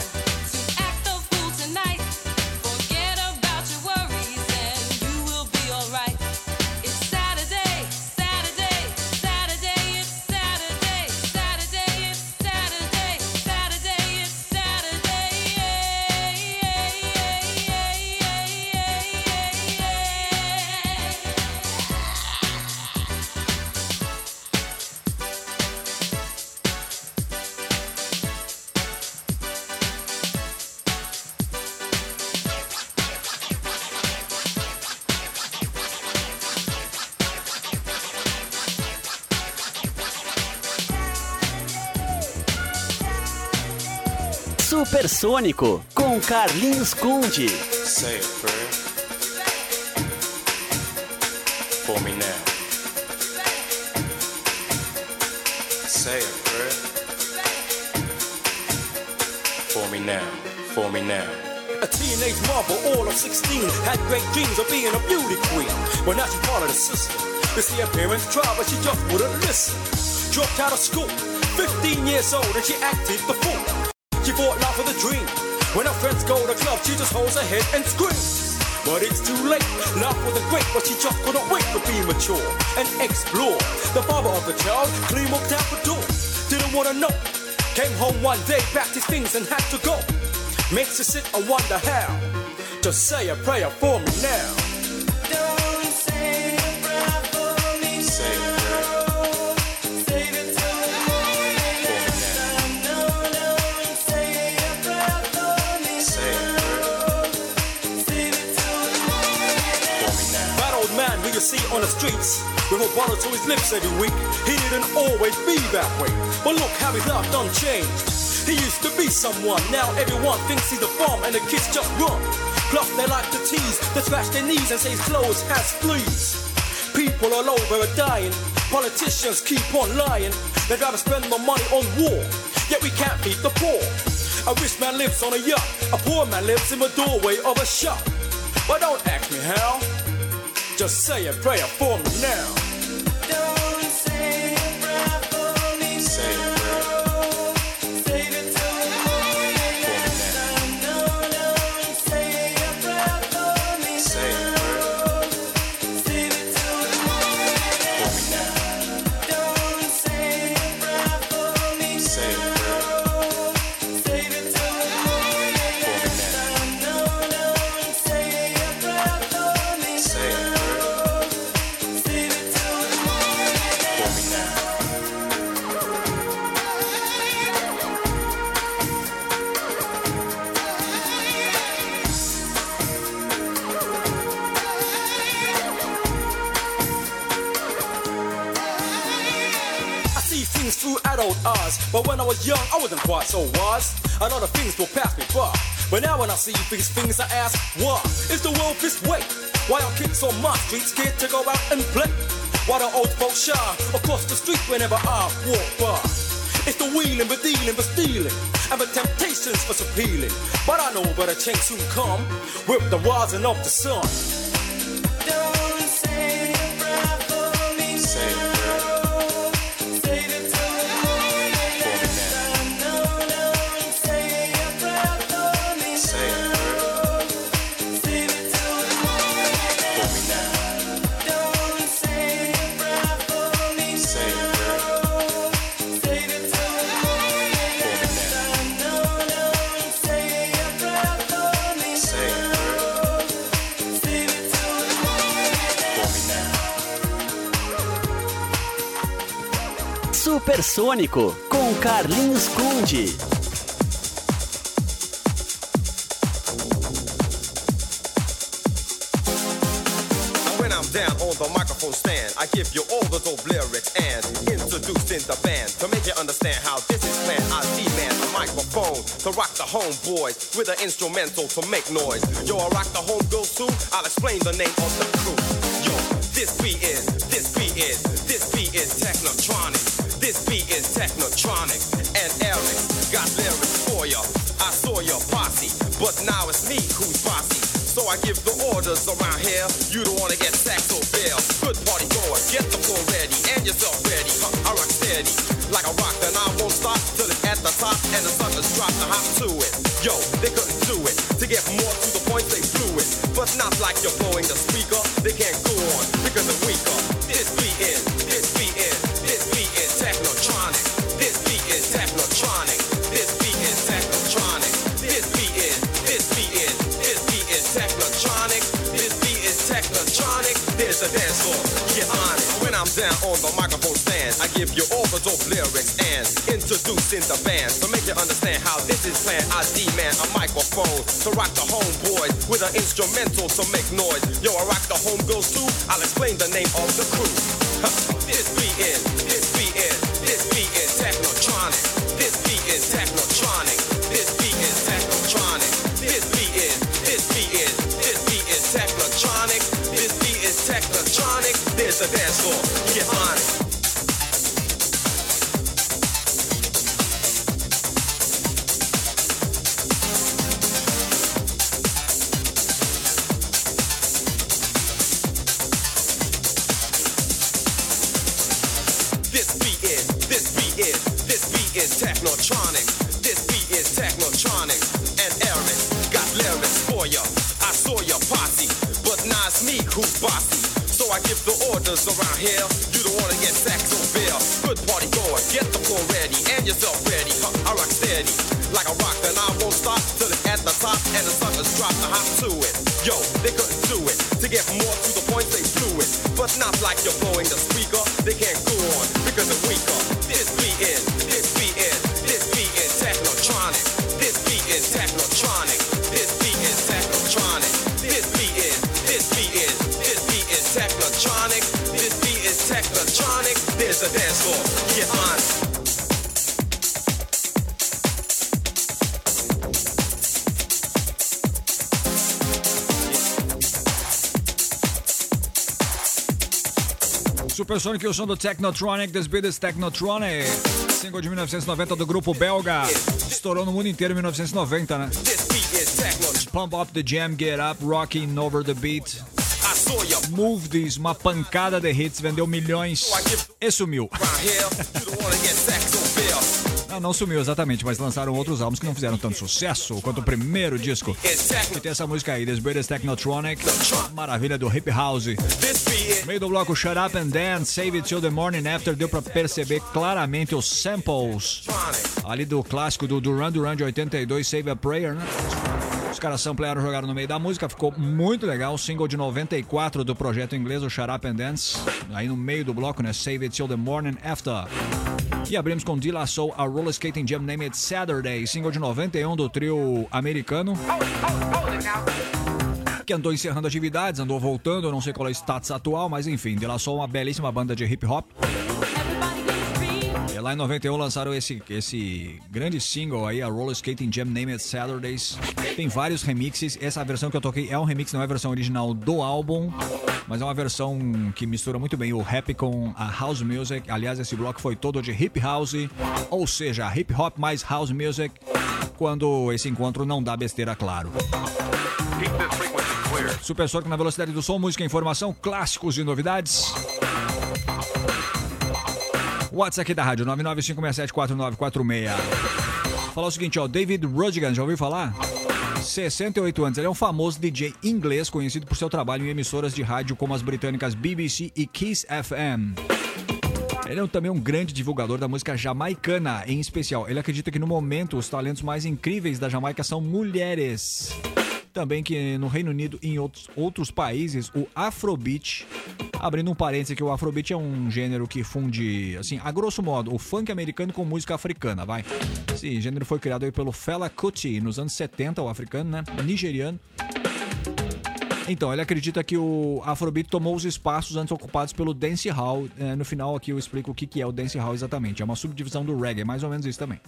Supersônico com Carlinhos Conde. Say a prayer for me now. Say a prayer for me now. For me now. A teenage marvel, all of 16, had great dreams of being a beauty queen. But now she's part of the system. You see her parents try, but she just wouldn't listen. Dropped out of school, 15 years old, and she acted the fool. She fought life with a dream. When her friends go to club, she just holds her head and screams. But it's too late. Life was a great, but she just couldn't wait to be mature and explore. The father of the child clean walked out the door. Didn't wanna know. Came home one day, packed his things and had to go. Makes you sit and wonder how. Just say a prayer for me now. On the streets with a bottle to his lips every week, he didn't always be that way. But look how his life done changed. He used to be someone, now everyone thinks he's a bum and the kids just run. Plus they like to tease, they scratch their knees and say his clothes has fleas. People all over are dying, politicians keep on lying. They'd rather spend more money on war, yet we can't feed the poor. A rich man lives on a yacht, a poor man lives in the doorway of a shop. But don't ask me how. Just say a prayer for me now. So wise. A lot of things will pass me by. But now when I see these things, I ask, why is the world this way? Why are kids on my street scared to go out and play? Why do old folks shy across the street whenever I walk by? It's the wheeling, the dealing, the stealing, and the temptations for appealing. But I know better change soon come with the rising of the sun. Supersônico com Carlinhos Conde. Down on the microphone stand, I give you all the dope lyrics and introducing the band to make you understand how this is planned. I demand a microphone to rock the homeboys with an instrumental to make noise. Yo, I rock the homegirls too. I'll explain the name of the crew. Yo, this beat is, this beat is, this beat is Technotronic. This beat is Technotronic. And Eric got lyrics for ya. I saw your posse, but now it's me who's bossy. So I give the orders around here. You don't wanna get saxo stand, I give you all the dope lyrics and introducing the band to make you understand how this is planned. I demand a microphone to rock the homeboys with an instrumental to make noise. Yo, I rock the homegirls too. I'll explain the name of the crew. This beat is, this beat is, this beat is technotronic. This beat is technotronic. This beat is technotronic. This beat is, this beat is, this beat is technotronic. This beat is technotronic. There's a dance floor. Get on it. Who's bossy. So I give the orders around here. You don't wanna get saxo bill. Good party goer, get the floor ready and yourself ready. Huh, I rock steady like a rock, and I won't stop till it's at the top and the suckers drop the hop to it. Yo, they couldn't do it. To get more to the point, they blew it. But not like you're blowing the speaker. Supersonic e o som do Technotronic, This Beat is Technotronic. Single de 1990 do grupo belga. Estourou no mundo inteiro em 1990, né? Pump Up the Jam, Get Up, Rocking Over the Beat. Move This, uma pancada de hits, vendeu milhões e sumiu. Não, não sumiu exatamente, mas lançaram outros álbuns que não fizeram tanto sucesso quanto o primeiro disco. E tem essa música aí, This Beat is Technotronic, maravilha do Hip House. Meio do bloco Shut Up and Dance, Save It Till the Morning After, deu pra perceber claramente os samples ali do clássico do Duran Duran de 82, Save a Prayer, né? Caras samplearam, jogaram no meio da música, ficou muito legal. Single de 94 do projeto inglês, o Shut Up and Dance. Aí no meio do bloco, né? Save It Till the Morning After. E abrimos com De La Soul, a Roller Skating Jam Name It Saturday, single de 91 do trio americano. Que andou encerrando atividades, andou voltando, não sei qual é o status atual, mas enfim, De La Soul, uma belíssima banda de hip hop. E lá em 91 lançaram esse, esse grande single aí, a Roller Skating Jam Name It Saturdays. Tem vários remixes. Essa versão que eu toquei é um remix, não é a versão original do álbum, mas é uma versão que mistura muito bem o rap com a house music. Aliás, esse bloco foi todo de hip house, ou seja, hip hop mais house music, quando esse encontro não dá besteira, claro. Clear. Supersônico na velocidade do som, música, informação, clássicos e novidades. WhatsApp aqui da rádio 995674946. Falar o seguinte, ó, David Ruddigan, já ouviu falar? 68 anos, ele é um famoso DJ inglês conhecido por seu trabalho em emissoras de rádio como as britânicas BBC e Kiss FM. Ele é também um grande divulgador da música jamaicana, em especial. Ele acredita que no momento os talentos mais incríveis da Jamaica são mulheres. Também que no Reino Unido e em outros, outros países o Afrobeat Abrindo um parênteses que o Afrobeat é um gênero que funde, assim, a grosso modo, o funk americano com música africana, vai. Esse gênero foi criado aí pelo Fela Kuti nos anos 70, o africano, né? Nigeriano. Então, ele acredita que o Afrobeat tomou os espaços antes ocupados pelo dancehall. É, no final aqui eu explico o que é o dancehall exatamente. É uma subdivisão do reggae, mais ou menos isso também.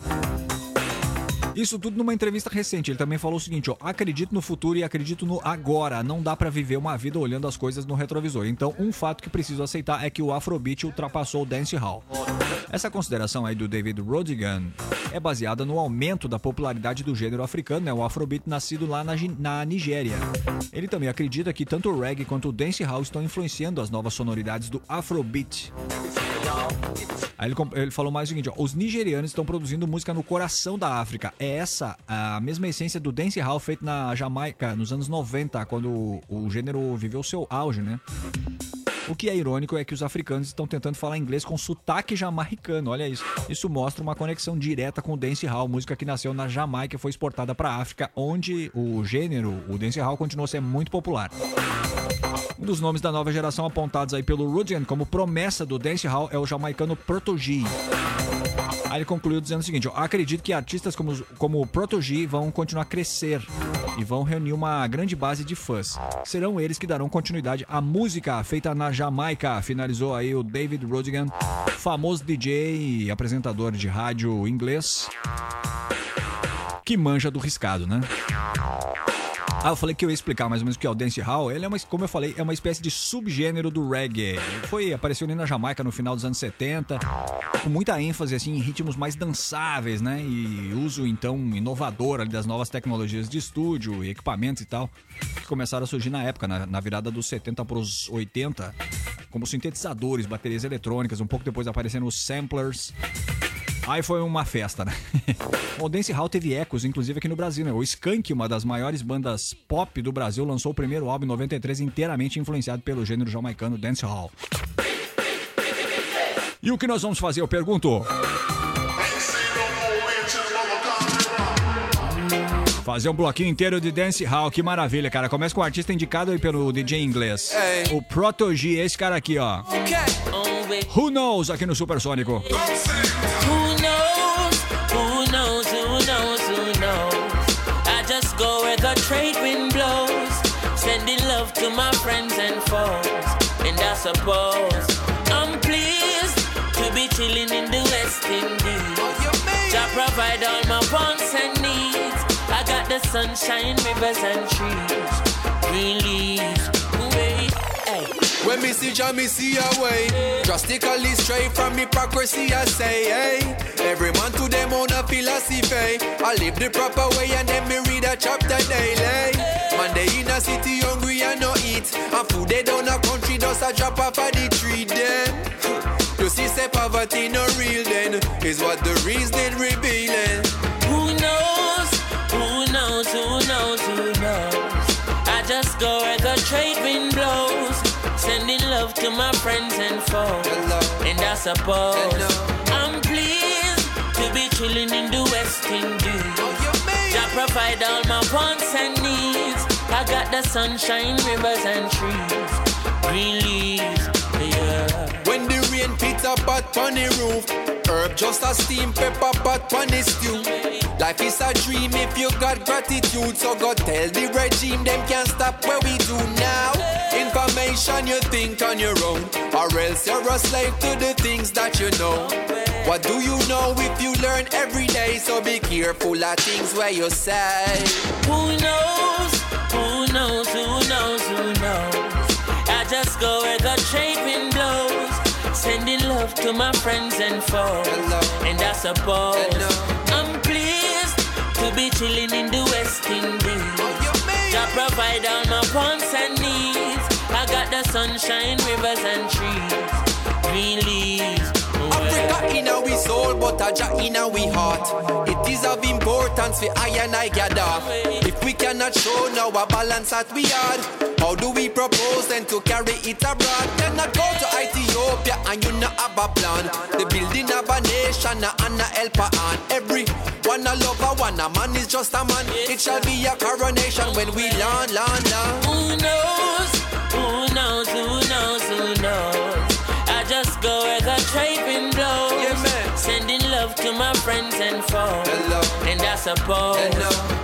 Isso tudo numa entrevista recente. Ele também falou o seguinte, ó: "Acredito no futuro e acredito no agora. Não dá pra viver uma vida olhando as coisas no retrovisor. Então, um fato que preciso aceitar é que o Afrobeat ultrapassou o dancehall." Essa consideração aí do David Rodigan é baseada no aumento da popularidade do gênero africano, né? O Afrobeat nascido lá na, na Nigéria. Ele também acredita que tanto o reggae quanto o dancehall estão influenciando as novas sonoridades do Afrobeat. Aí ele, ele falou mais o seguinte: ó, os nigerianos estão produzindo música no coração da África. É essa a mesma essência do dancehall feito na Jamaica nos anos 90, quando o, o gênero viveu seu auge, né? O que é irônico é que os africanos estão tentando falar inglês com sotaque jamaicano, olha isso. Isso mostra uma conexão direta com o dancehall, música que nasceu na Jamaica e foi exportada para a África, onde o gênero, o dancehall, continuou a ser muito popular. Um dos nomes da nova geração apontados aí pelo Rudian como promessa do dancehall é o jamaicano Protoji. Aí ele concluiu dizendo o seguinte: acredito que artistas como, como o Protoji vão continuar a crescer e vão reunir uma grande base de fãs. Serão eles que darão continuidade à música feita na Jamaica. Finalizou aí o David Rodigan, famoso DJ e apresentador de rádio inglês que manja do riscado, né? Ah, eu falei que eu ia explicar mais ou menos o que é o dancehall. Ele é uma, como eu falei, é uma espécie de subgênero do reggae. Foi apareceu ali na Jamaica no final dos anos 70, com muita ênfase assim em ritmos mais dançáveis, né? E uso então inovador ali das novas tecnologias de estúdio e equipamentos e tal, que começaram a surgir na época, na, na virada dos 70 para os 80, como sintetizadores, baterias eletrônicas, um pouco depois aparecendo os samplers. Aí foi uma festa, né? o Dancehall teve ecos, inclusive aqui no Brasil, né? O Skank, uma das maiores bandas pop do Brasil, lançou o primeiro álbum em 93 inteiramente influenciado pelo gênero jamaicano Dancehall. E o que nós vamos fazer, eu pergunto? Fazer um bloquinho inteiro de Dancehall, que maravilha, cara. Começa com o artista indicado aí pelo DJ inglês. O Protogy, esse cara aqui, ó. Who Knows, aqui no Supersônico. Who love to my friends and foes. And I suppose I'm pleased to be chilling in the West Indies. Jah provide all my wants and needs. I got the sunshine, rivers and trees. Green leaves, wait, hey. When me see Jah, me see a way. Drastically straight from hypocrisy, I say, hey. Every man to them own a philosophy. I live the proper way and then me read a chapter daily. Man, they in a city hungry and no eat. And food they down a country just a drop off of the tree then. You see, say poverty no real then. Is what the reason revealing. Who knows? Who knows? Who knows? Who knows? I just go where the trade wind blows, sending love to my friends and foes. And I suppose I'm pleased to be chilling in the West Indies. Jah provide all my wants and needs. I got the sunshine, rivers and trees, green leaves. Rain up pot on the roof, herb just a steam pepper pot on the stew. Life is a dream if you got gratitude, so go tell the regime them can't stop what we do now. Information you think on your own, or else you're a slave to the things that you know. What do you know if you learn every day? So be careful of things where you say. Who knows? Who knows? Who knows? Who knows? I just go where the blows, sending love to my friends and foes. And I suppose I'm pleased to be chilling in the West Indies. Jah provide all my wants and needs. I got the sunshine, rivers and trees. Africa in our soul, but a Jah in our heart. It is of importance for I and I gather. If we cannot show now a balance that we had, how do we propose then to carry it abroad? Cannot go to Ethiopia and you not have a plan. The building of a nation and a helper on every one a lover, one a man is just a man. It shall be a coronation when we land, land, land. Who knows? Who knows? Who knows? Who knows? My friends and foes. And I suppose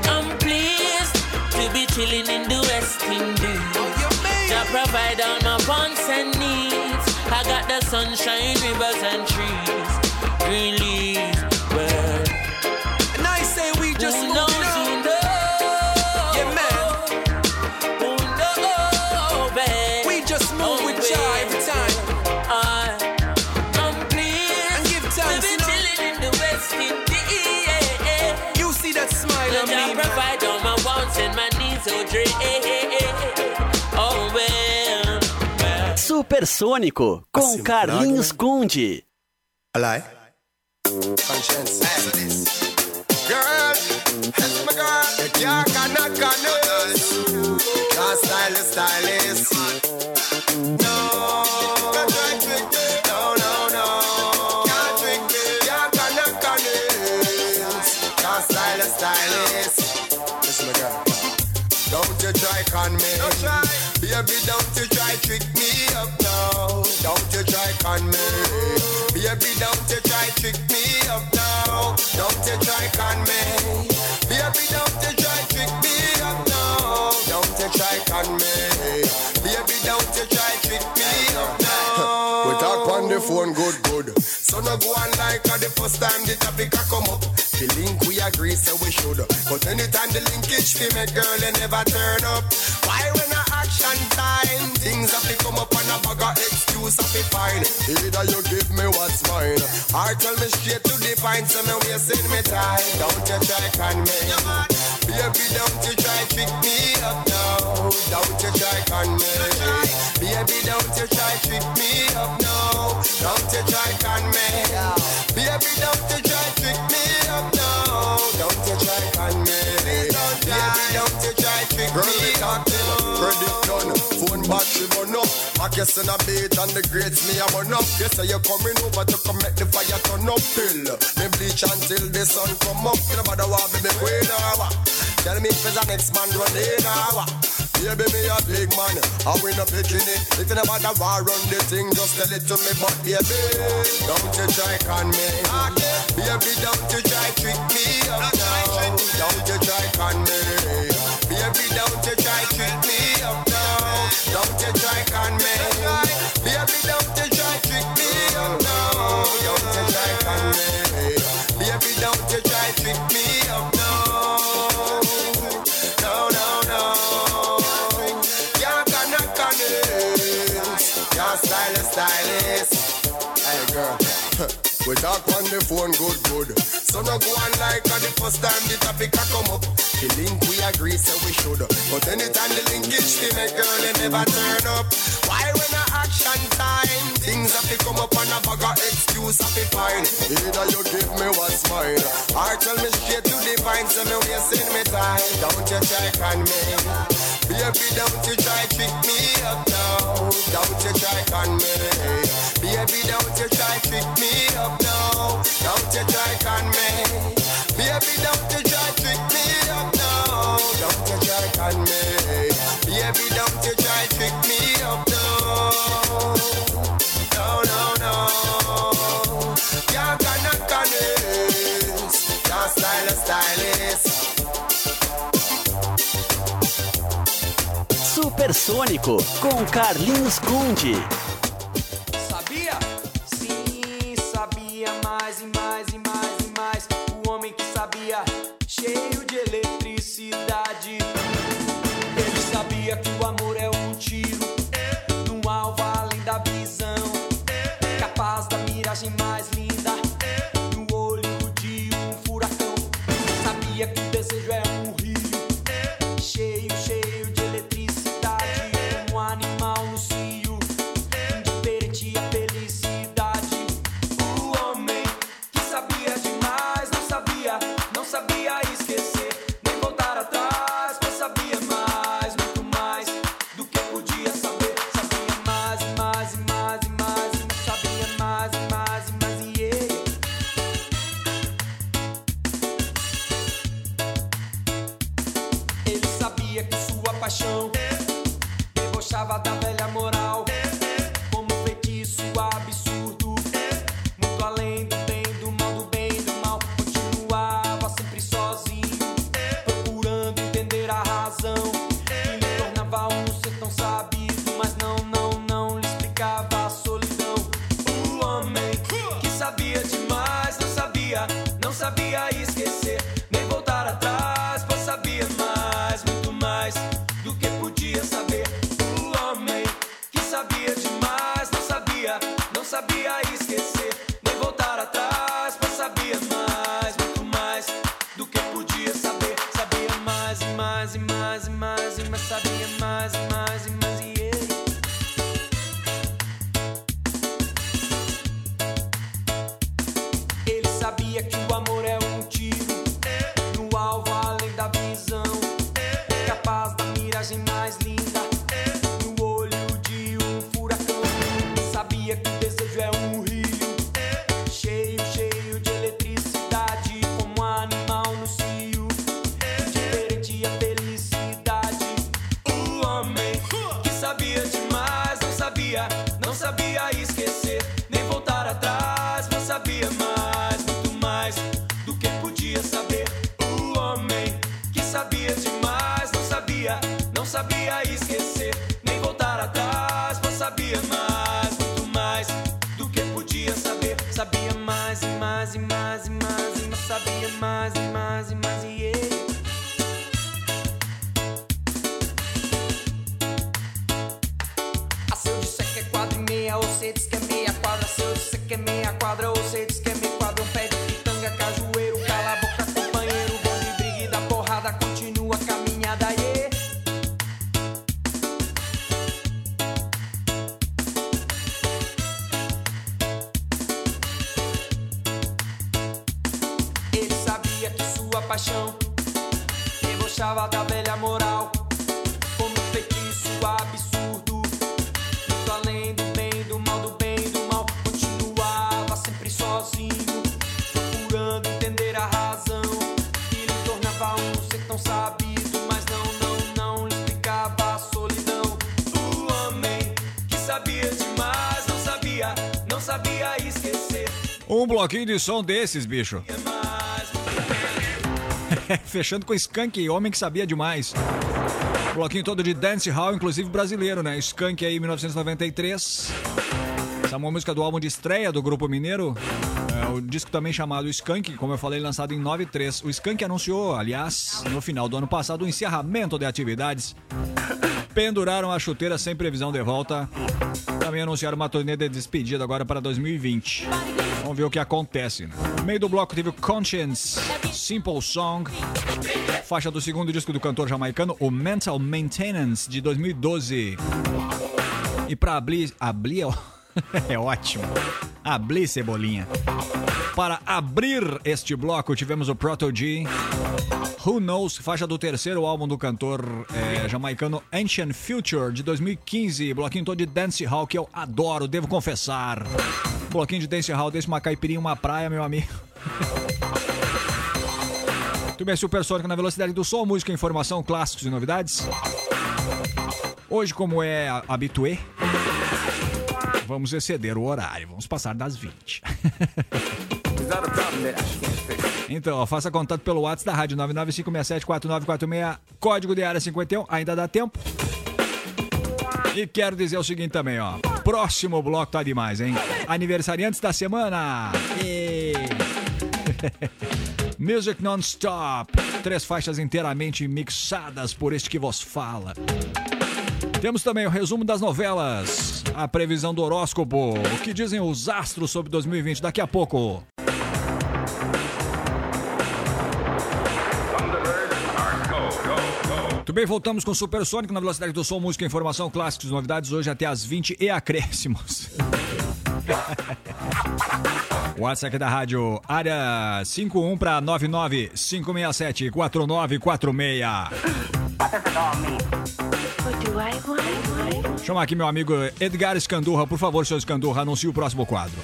I'm pleased to be chilling in the West Indies. To provide all my wants and needs. I got the sunshine, rivers and trees. Green my wants and my needs, oh dream. Oh well, well. Supersônico com Carlinhos Conde. Alright. Conscience. Girl, that's my girl. Your style is. No. Con me. Baby, don't you try trick me up now. Don't you try con me. Baby, don't you try trick me up now. Don't you try con me. Baby, don't you try trick me up now. We talk on the phone, good, good. So no go on like the first time the topic a come up. The link we agree, so we should. But anytime the linkage fi make girl, they never turn up. Why when a action time, things have to come up and a bag of excuse have to find. Either you give me what's mine, or tell me straight to the point, so me wasting me time. Don't you try con me, baby. Don't you try trick me up now. Don't you try con me, baby. Don't you try trick me up now. Don't you try con me, baby. Don't you try trick me. Don't you try baby. Don't you try trick me up now. Credit done, phone battery burn up. I guess in a beat and the grades me a burn up. You say you're coming over to come make the fire turn up. Till me bleach until the sun come up. You know about the war, baby, queen or what? Tell me if it's the next man running or what? Baby, me a big man, I win a bikini. If you never the war run the thing, just tell it to me, but baby, don't you try con me. Baby, don't you try trick me up now. Don't you try con me. We talk on the phone good good. So no go on like uh, the first time the topic a come up. The link we agree say we should. But anytime the linkage to make girl they never turn up. Why when a action time things have to come up on a bag of excuse have to find. Either you give me what's mine, or tell me straight to the point so me wasting me time. Don't you try con me. Baby, don't you try trick me up now. Don't you try con me. Baby, don't you try trick me up now. Don't you try con me. Baby, don't you try trick me up now. Don't you try con me. Supersônico com Carlinhos Conde. Sabia? Sim, sabia mais e mais e mais e mais. O homem que sabia, cheio de eletricidade. Ele sabia que o amor é um tiro num alvo além da visão. Capaz da miragem mais linda no olho de um furacão. Sabia que o desejo é um rio bloquinho de som desses, bicho. Fechando com Skank, homem que sabia demais. Bloquinho todo de dance hall, inclusive brasileiro, né? Skank aí, 1993. Essa é uma música do álbum de estreia do Grupo Mineiro. É, o disco também chamado Skank, como eu falei, lançado em 93. O Skank anunciou, aliás, no final do ano passado, o encerramento de atividades. Penduraram a chuteira sem previsão de volta. Também anunciaram uma turnê de despedida agora para 2020. Vamos ver o que acontece. né? No meio do bloco teve o Conscience, Simple Song, faixa do segundo disco do cantor jamaicano, o Mental Maintenance, de 2012. E pra abrir. Abrir é ótimo. Abrir cebolinha. Para abrir este bloco, tivemos o Proto G. Who Knows, faixa do terceiro álbum do cantor é, jamaicano Ancient Future, de 2015. Bloquinho todo de Dance Hall, que eu adoro, devo confessar. Bloquinho de Dance Hall, desse uma caipirinha, uma praia, meu amigo. Bem, Supersônico na velocidade do som, música, informação, clássicos e novidades. Hoje, como é habitué, vamos exceder o horário, vamos passar das 20. Então, ó, faça contato pelo WhatsApp da Rádio 995674946, código de área 51, ainda dá tempo. E quero dizer o seguinte também, ó. Próximo bloco tá demais, hein? Aniversariantes da semana. Music Non-Stop. Três faixas inteiramente mixadas por este que vos fala. Temos também o resumo das novelas, a previsão do horóscopo, o que dizem os astros sobre 2020 daqui a pouco. Muito bem, voltamos com o Supersônico na velocidade do som, música, informação, clássicos, novidades hoje até as 20 e acréscimos. WhatsApp da rádio, área 51 para 99567 4946. Chama aqui meu amigo Edgar Escandurra, por favor, seu Escandurra, anuncie o próximo quadro.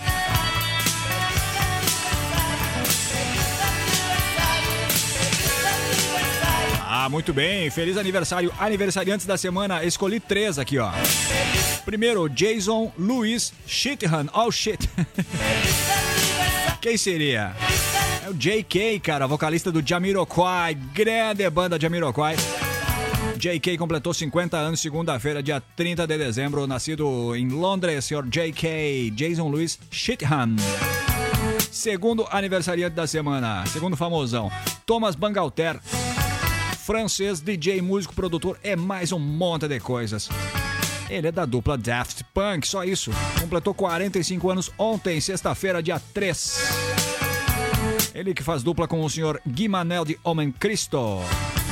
Muito bem. Feliz aniversário. Aniversariantes da semana. Escolhi três aqui, ó. Primeiro, Jason Luiz Shithan. Oh, shit. Quem seria? É o JK, cara, vocalista do Jamiroquai. Grande banda Jamiroquai. JK completou 50 anos segunda-feira, dia 30 de dezembro, nascido em Londres, senhor JK, Jason Luiz Shithan. Segundo aniversariante da semana, segundo famosão, Thomas Bangalter, francês, DJ, músico, produtor, é mais um monte de coisas. Ele é da dupla Daft Punk, só isso. Completou 45 anos ontem, sexta-feira, dia 3. Ele que faz dupla com o senhor Gui Manel de Homem Cristo.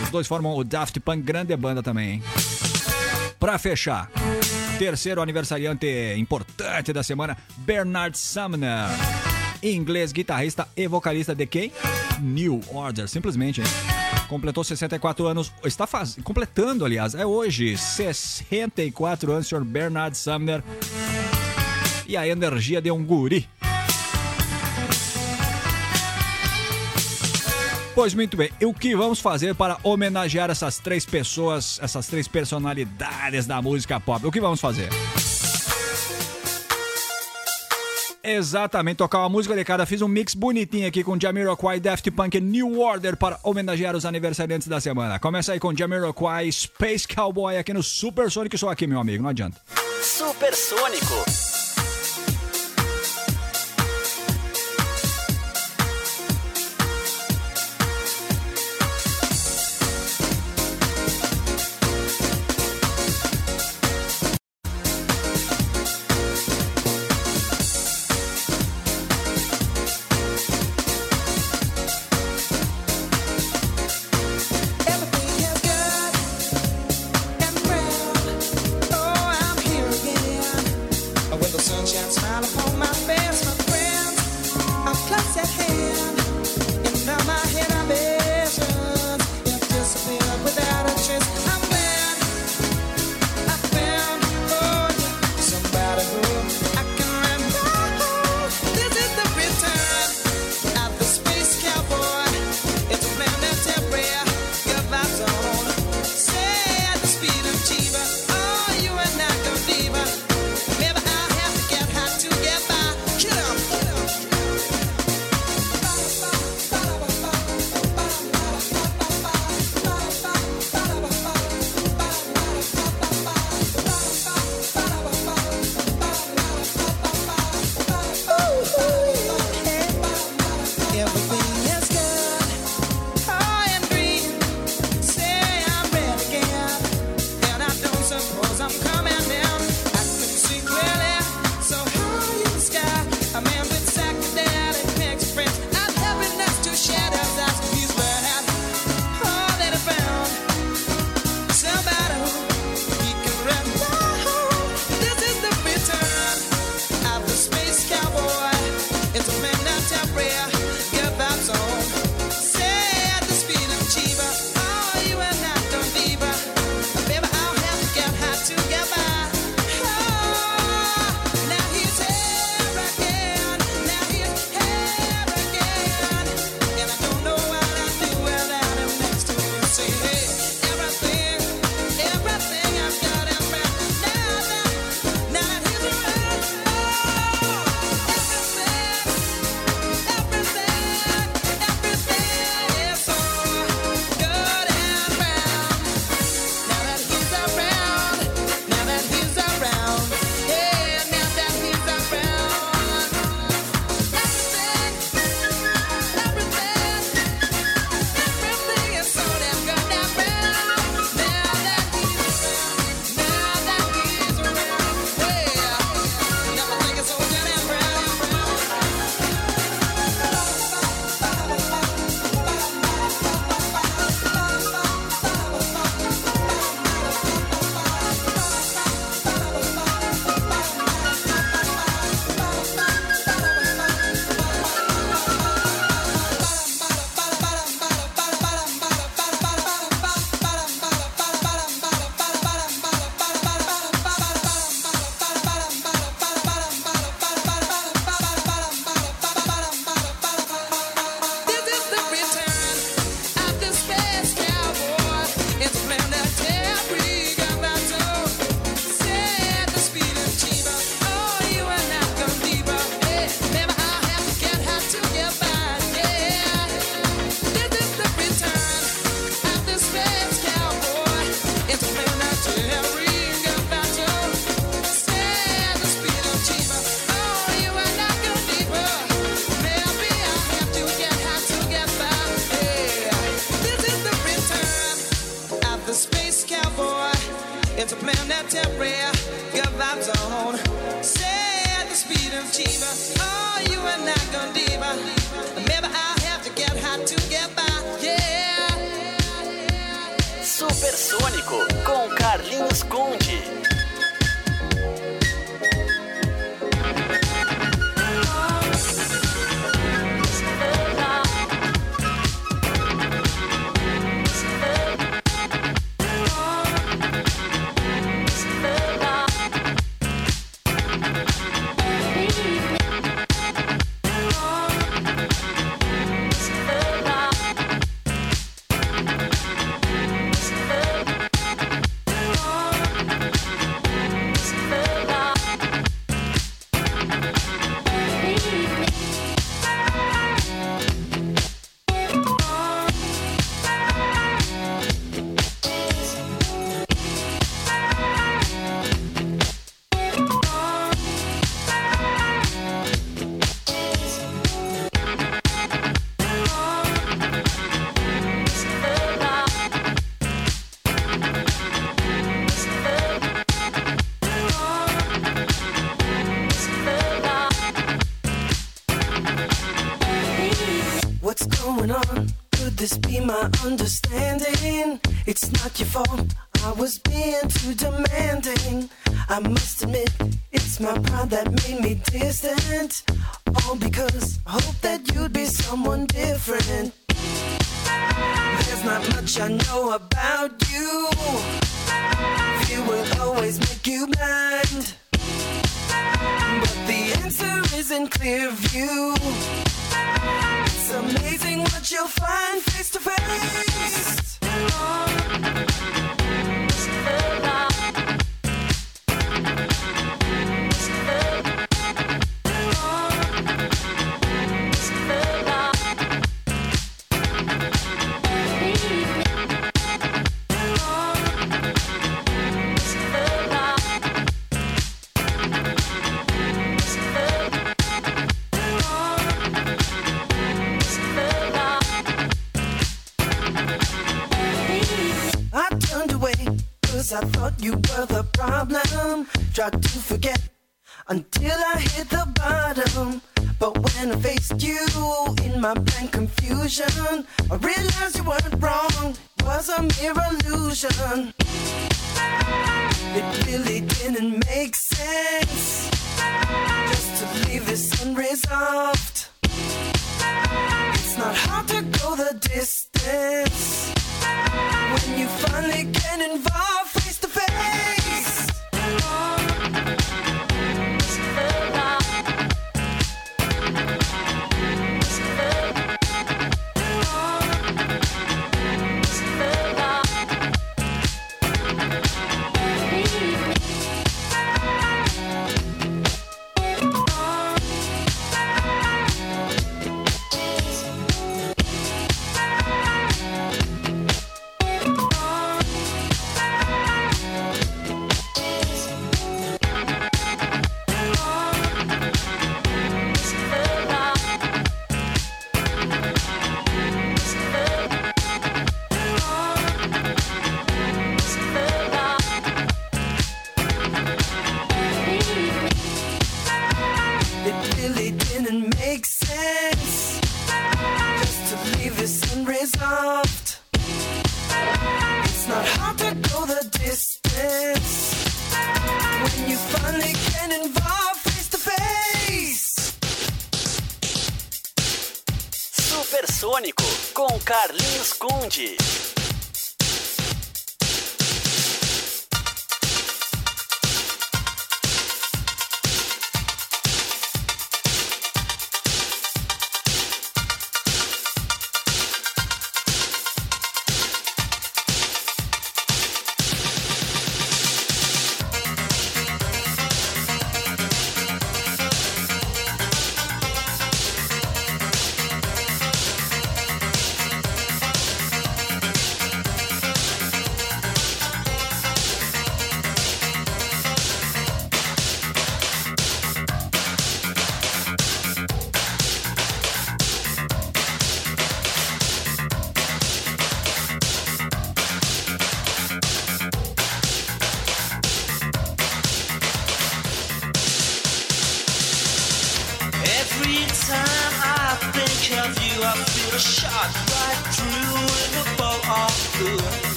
Os dois formam o Daft Punk, grande banda também, hein? Pra fechar, terceiro aniversariante importante da semana, Bernard Sumner. Inglês, guitarrista e vocalista de quem? New Order, simplesmente, hein? Completou 64 anos, está faz... completando, aliás, é hoje, 64 anos, senhor Bernard Sumner. E a energia de um guri. Pois muito bem, e o que vamos fazer para homenagear essas três pessoas, essas três personalidades da música pop? O que vamos fazer? Exatamente, tocar uma música de cada. Fiz um mix bonitinho aqui com Jamiroquai, Daft Punk e New Order para homenagear os aniversariantes da semana. Começa aí com Jamiroquai, Space Cowboy aqui no Super Sonic. Sou aqui, meu amigo, não adianta. Supersônico.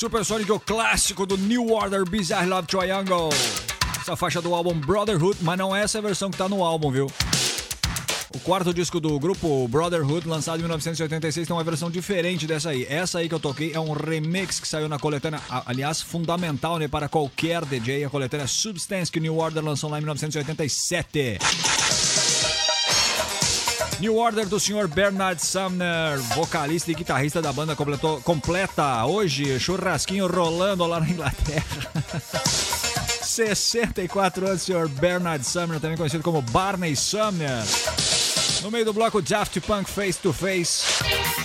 Supersonic, o clássico do New Order Bizarre Love Triangle. Essa faixa do álbum Brotherhood, mas não é essa versão que tá no álbum, viu? O quarto disco do grupo Brotherhood, lançado em 1986, tem uma versão diferente dessa aí. Essa aí que eu toquei é um remix que saiu na coletânea, aliás, fundamental né, para qualquer DJ, a coletânea Substance que New Order lançou lá em 1987. New Order do Sr. Bernard Sumner, vocalista e guitarrista da banda, completou, completa hoje churrasquinho rolando lá na Inglaterra. 64 anos, Sr. Bernard Sumner, também conhecido como Barney Sumner. No meio do bloco Daft Punk Face to Face,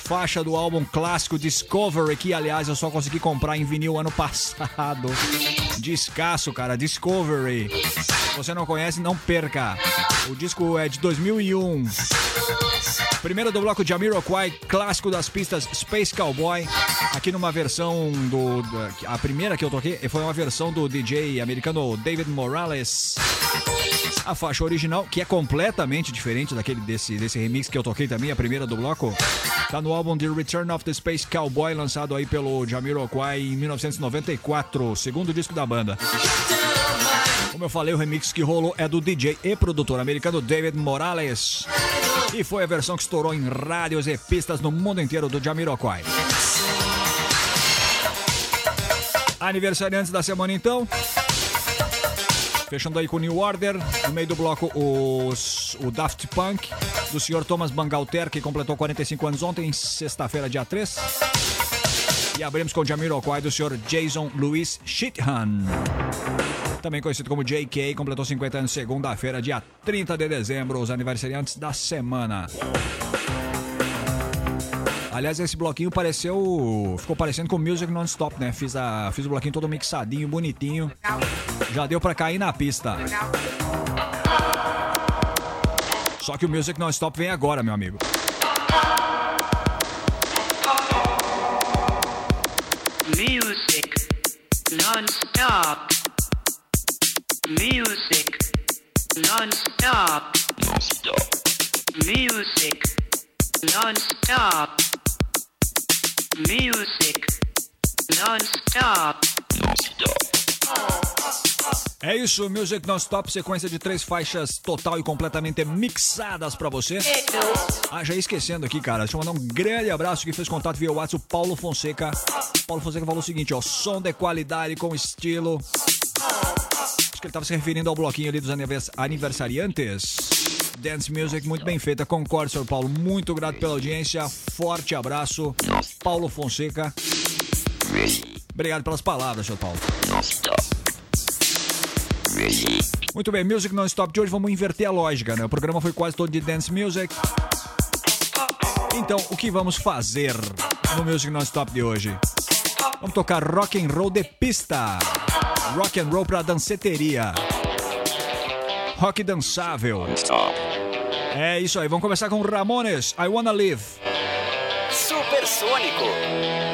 faixa do álbum clássico Discovery, que aliás eu só consegui comprar em vinil ano passado. Descasso, cara, Discovery. Você não conhece, não perca. O disco é de 2001. Primeiro do bloco Jamiroquai, clássico das pistas Space Cowboy. Aqui numa versão do. A primeira que eu toquei foi uma versão do DJ americano David Morales. A faixa original, que é completamente diferente daquele desse, desse remix que eu toquei também, a primeira do bloco, tá no álbum The Return of the Space Cowboy, lançado aí pelo Jamiroquai em 1994, segundo disco da banda. Como eu falei, o remix que rolou é do DJ e produtor americano David Morales. E foi a versão que estourou em rádios e pistas no mundo inteiro do Jamiroquai. aniversariantes da semana então. Fechando aí com New Order. No meio do bloco, os, o Daft Punk, do Sr. Thomas Bangalter, que completou 45 anos ontem, sexta-feira, dia 3. E abrimos com o Jamiroquai, do Sr. Jason Louis Sheehan. Também conhecido como JK, completou 50 anos segunda-feira, dia 30 de dezembro, os aniversariantes da semana. Aliás, esse bloquinho pareceu. Ficou parecendo com Music Non-Stop, né? Fiz, a, fiz o bloquinho todo mixadinho, bonitinho. Já deu pra cair na pista. Só que o Music Non-Stop vem agora, meu amigo. Music non-stop. Music non-stop. Non-stop. Music non-stop. Music non-stop. É isso, Music Non-Stop, sequência de três faixas total e completamente mixadas pra você. Ah, já ia esquecendo aqui, cara. Deixa eu mandar um grande abraço que fez contato via WhatsApp, o Paulo Fonseca. Paulo Fonseca falou o seguinte, ó, som de qualidade com estilo. Acho que ele tava se referindo ao bloquinho ali dos anivers- aniversariantes. Dance Music, muito bem feita. Concordo, senhor Paulo. Muito grato pela audiência. Forte abraço. Paulo Fonseca. Obrigado pelas palavras, senhor Paulo. Muito bem, Music Non-Stop de hoje vamos inverter a lógica, né? O programa foi quase todo de dance music. Então, o que vamos fazer no Music Non-Stop de hoje? Vamos tocar rock and roll de pista. Rock and roll pra danceteria. Rock dançável. É isso aí, vamos começar com Ramones, I Wanna Live. Supersônico.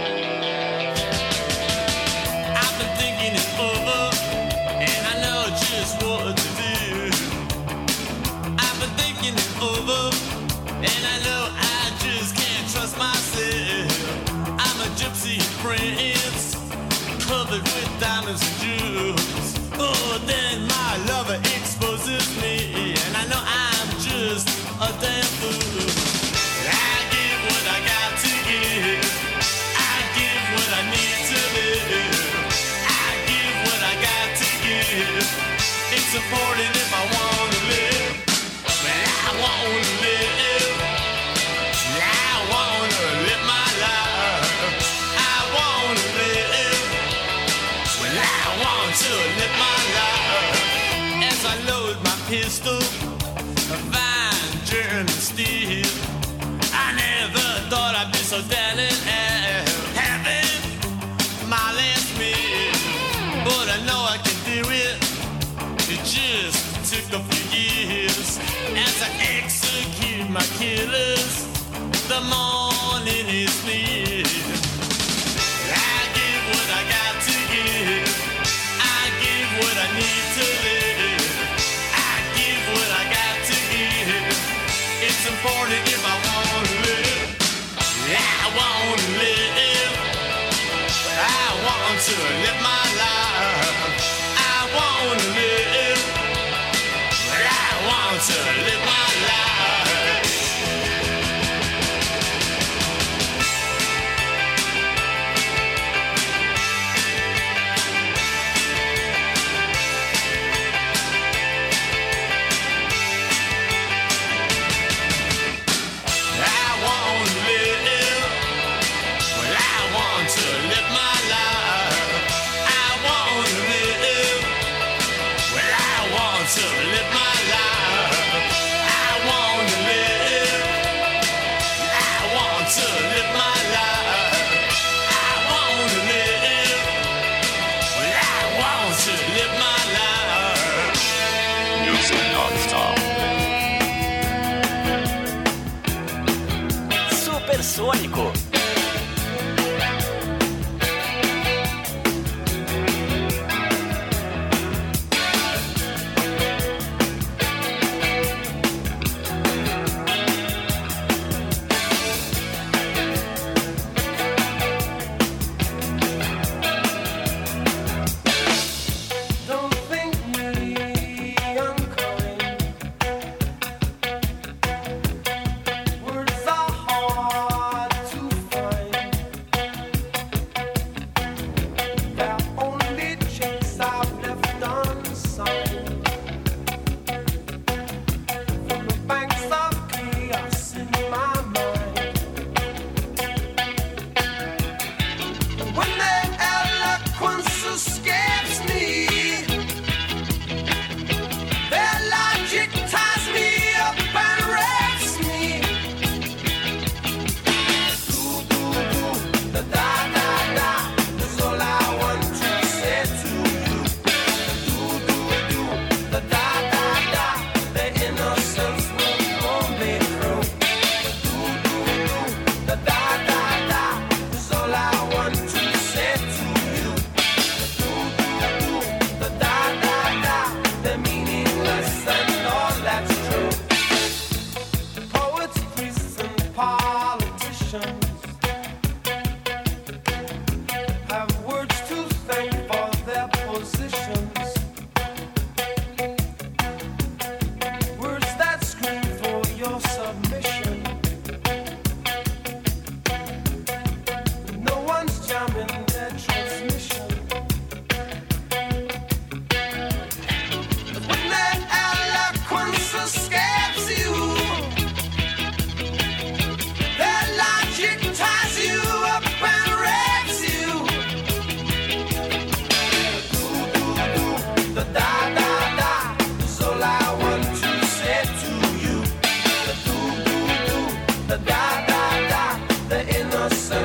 The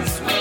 sweet.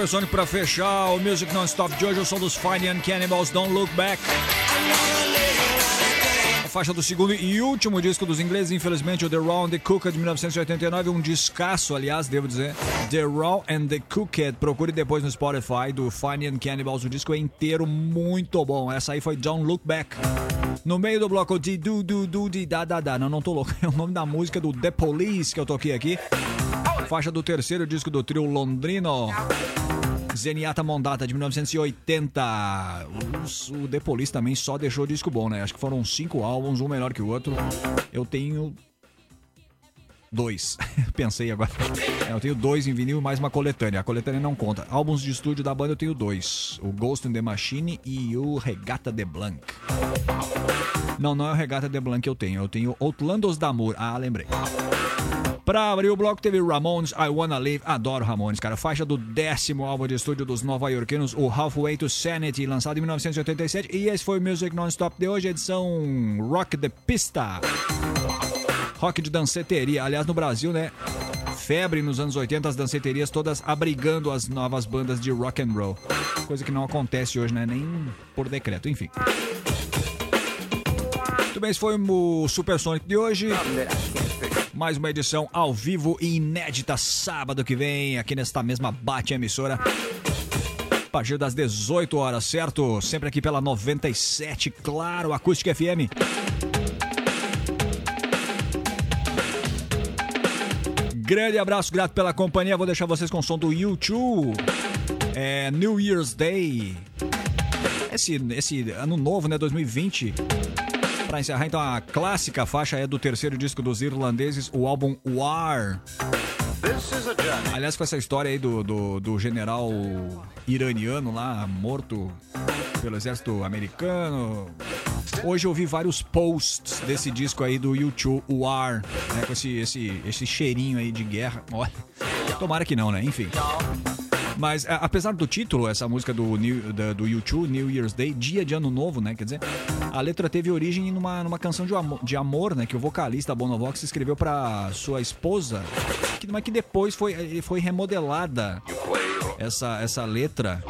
Supersônico pra fechar o Music Non-Stop de hoje. Eu sou dos Fine and Cannibals, Don't Look Back. A faixa do segundo e último disco dos ingleses, infelizmente, o The Raw and the Cooked de 1989. Um descasso, aliás, devo dizer. The Raw and the Cooked. Procure depois no Spotify do Fine and Cannibals. O disco é inteiro muito bom. Essa aí foi Don't Look Back. No meio do bloco de du du du de da da da. Não, não tô louco. É o nome da música do The Police que eu toquei aqui. Faixa do terceiro disco do trio londrino. Zeniata Mondata de 1980. Os- O The Police também só deixou disco bom, né? Acho que foram cinco álbuns, um melhor que o outro. Eu tenho dois. Pensei agora. É, eu tenho dois em vinil e mais uma coletânea. A coletânea não conta. Álbuns de estúdio da banda eu tenho dois: o Ghost in the Machine e o Regata de Blanc. Não, não é o Regata de Blanc que eu tenho. Eu tenho Outlandos d'Amour. Ah, lembrei. Pra abrir o bloco teve Ramones, I Wanna Live. Adoro Ramones, cara. Faixa do décimo álbum de estúdio dos nova-iorquinos, o Halfway to Sanity, lançado em 1987. E esse foi o Music Non-Stop de hoje, edição Rock the Pista. Rock de danceteria. Aliás, no Brasil, né? Febre nos anos 80, as danceterias todas abrigando as novas bandas de rock and roll. Coisa que não acontece hoje, né? Nem por decreto, enfim. Muito bem, esse foi o Supersonic de hoje. Mais uma edição ao vivo e inédita sábado que vem, aqui nesta mesma Bate Emissora. A partir das 18 horas, certo? Sempre aqui pela 97, claro, Acústica FM. Grande abraço, grato pela companhia. Vou deixar vocês com o som do YouTube. É New Year's Day. Esse, esse ano novo, né? 2020. Pra encerrar, então, a clássica faixa é do terceiro disco dos irlandeses, o álbum War. Aliás, com essa história aí do, do, do general iraniano lá, morto pelo exército americano. Hoje eu vi vários posts desse disco aí do YouTube War, né, com esse, esse, esse cheirinho aí de guerra. Olha, tomara que não, né? Enfim. Mas a- apesar do título, essa música do, New, da- do YouTube, New Year's Day, dia de ano novo, né? Quer dizer, a letra teve origem numa, numa canção de amor, de amor, né? Que o vocalista Bonovox escreveu pra sua esposa, que, mas que depois foi, foi remodelada essa, essa letra.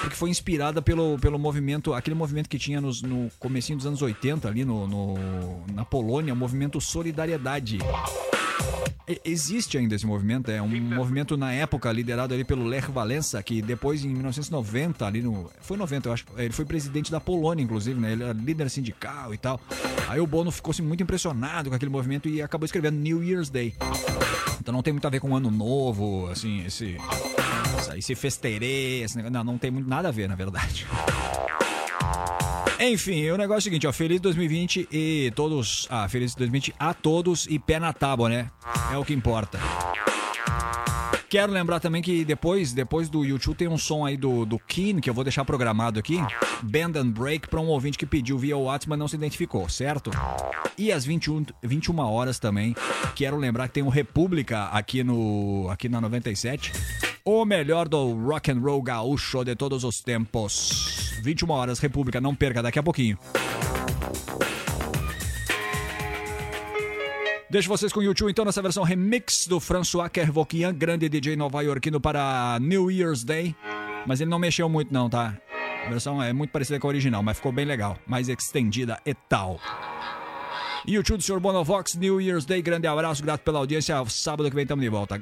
Porque foi inspirada pelo, pelo movimento, aquele movimento que tinha nos, no comecinho dos anos 80 ali no, no- na Polônia, o movimento Solidariedade. Existe ainda esse movimento, é um movimento na época liderado ali pelo Lech Walesa, que depois em 1990 ali no, foi 90 eu acho, ele foi presidente da Polônia inclusive, né? Ele era líder sindical e tal. Aí o Bono ficou assim, muito impressionado com aquele movimento e acabou escrevendo New Year's Day. Então não tem muito a ver com ano novo, assim, esse esse- festerê, esse negócio, não, não tem muito nada a ver, na verdade. Enfim, o negócio é o seguinte, ó, feliz 2020 e todos, ah, feliz 2020 a todos e pé na tábua, né? É o que importa. Quero lembrar também que depois, depois do YouTube tem um som aí do, do Keen, que eu vou deixar programado aqui. Band and Break para um ouvinte que pediu via WhatsApp, mas não se identificou, certo? E às 21, 21 horas também, quero lembrar que tem o República aqui, no, aqui na 97. O melhor do rock and roll gaúcho de todos os tempos. 21 horas, República, não perca daqui a pouquinho. Deixo vocês com o YouTube então nessa versão remix do François Kervokian, grande DJ nova-iorquino para New Year's Day. Mas ele não mexeu muito não, tá? A versão é muito parecida com a original, mas ficou bem legal, mais extendida e tal. YouTube do Sr. Bonovox, New Year's Day, grande abraço, grato pela audiência. Sábado que vem estamos de volta.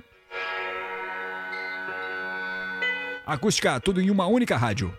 Acústica, tudo em uma única rádio.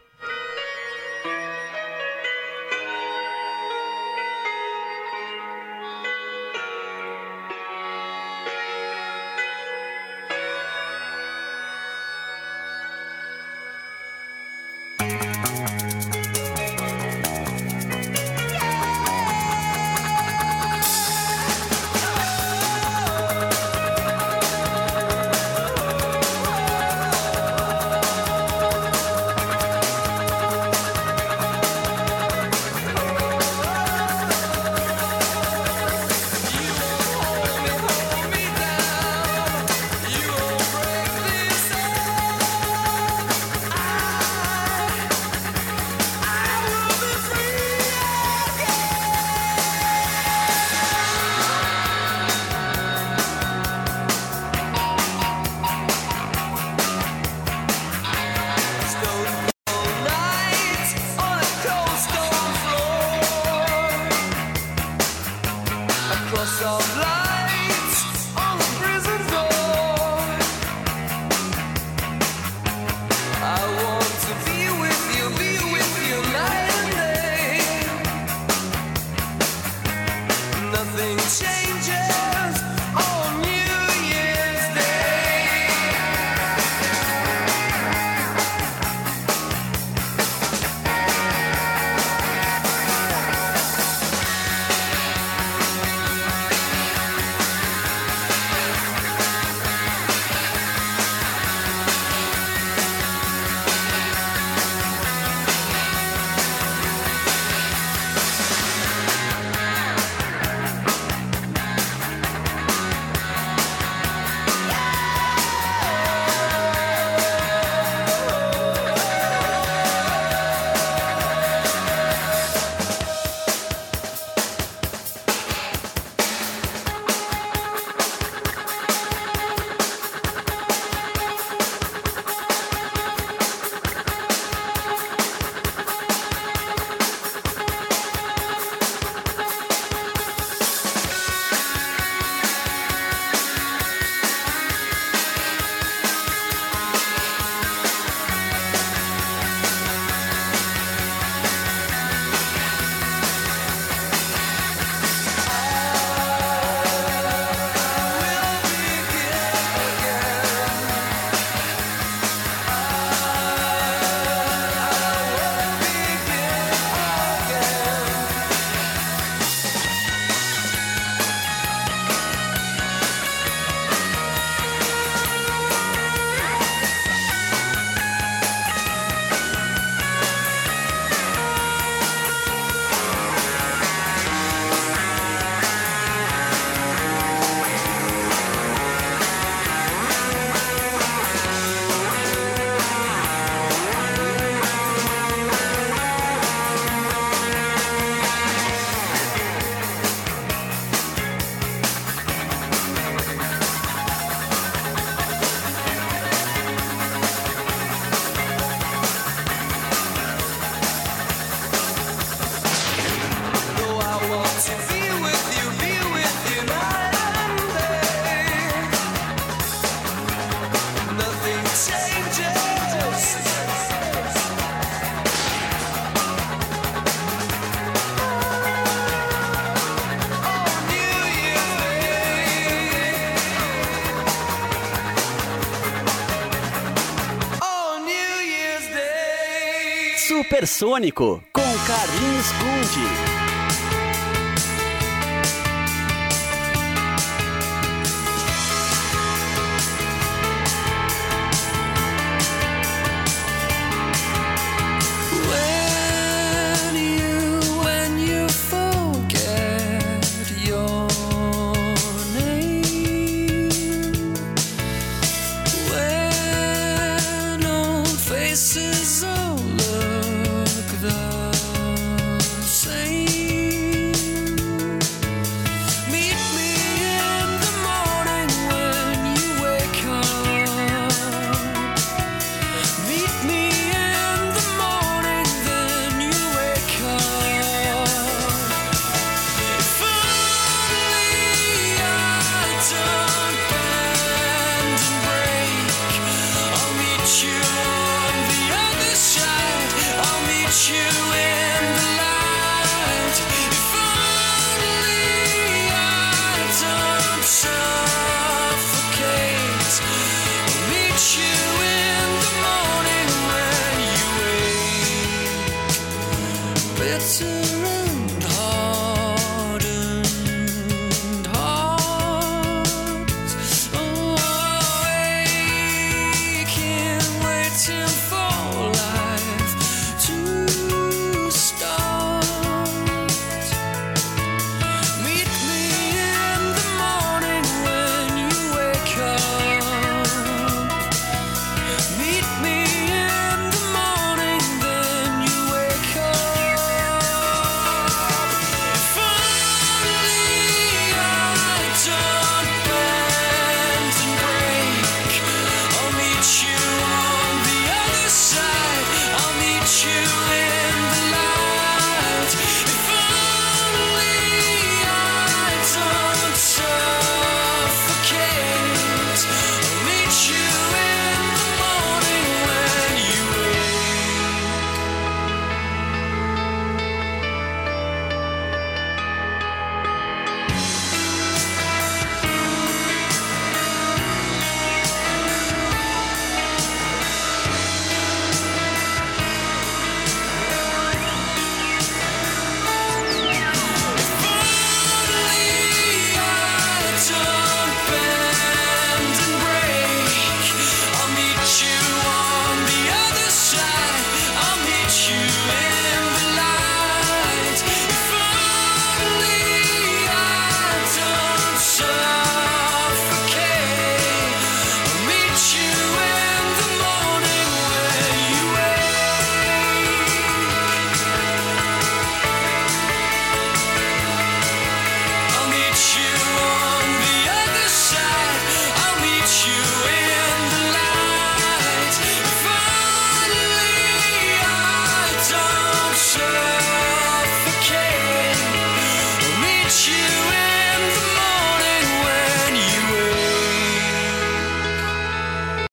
Supersônico com Carlinhos Conde.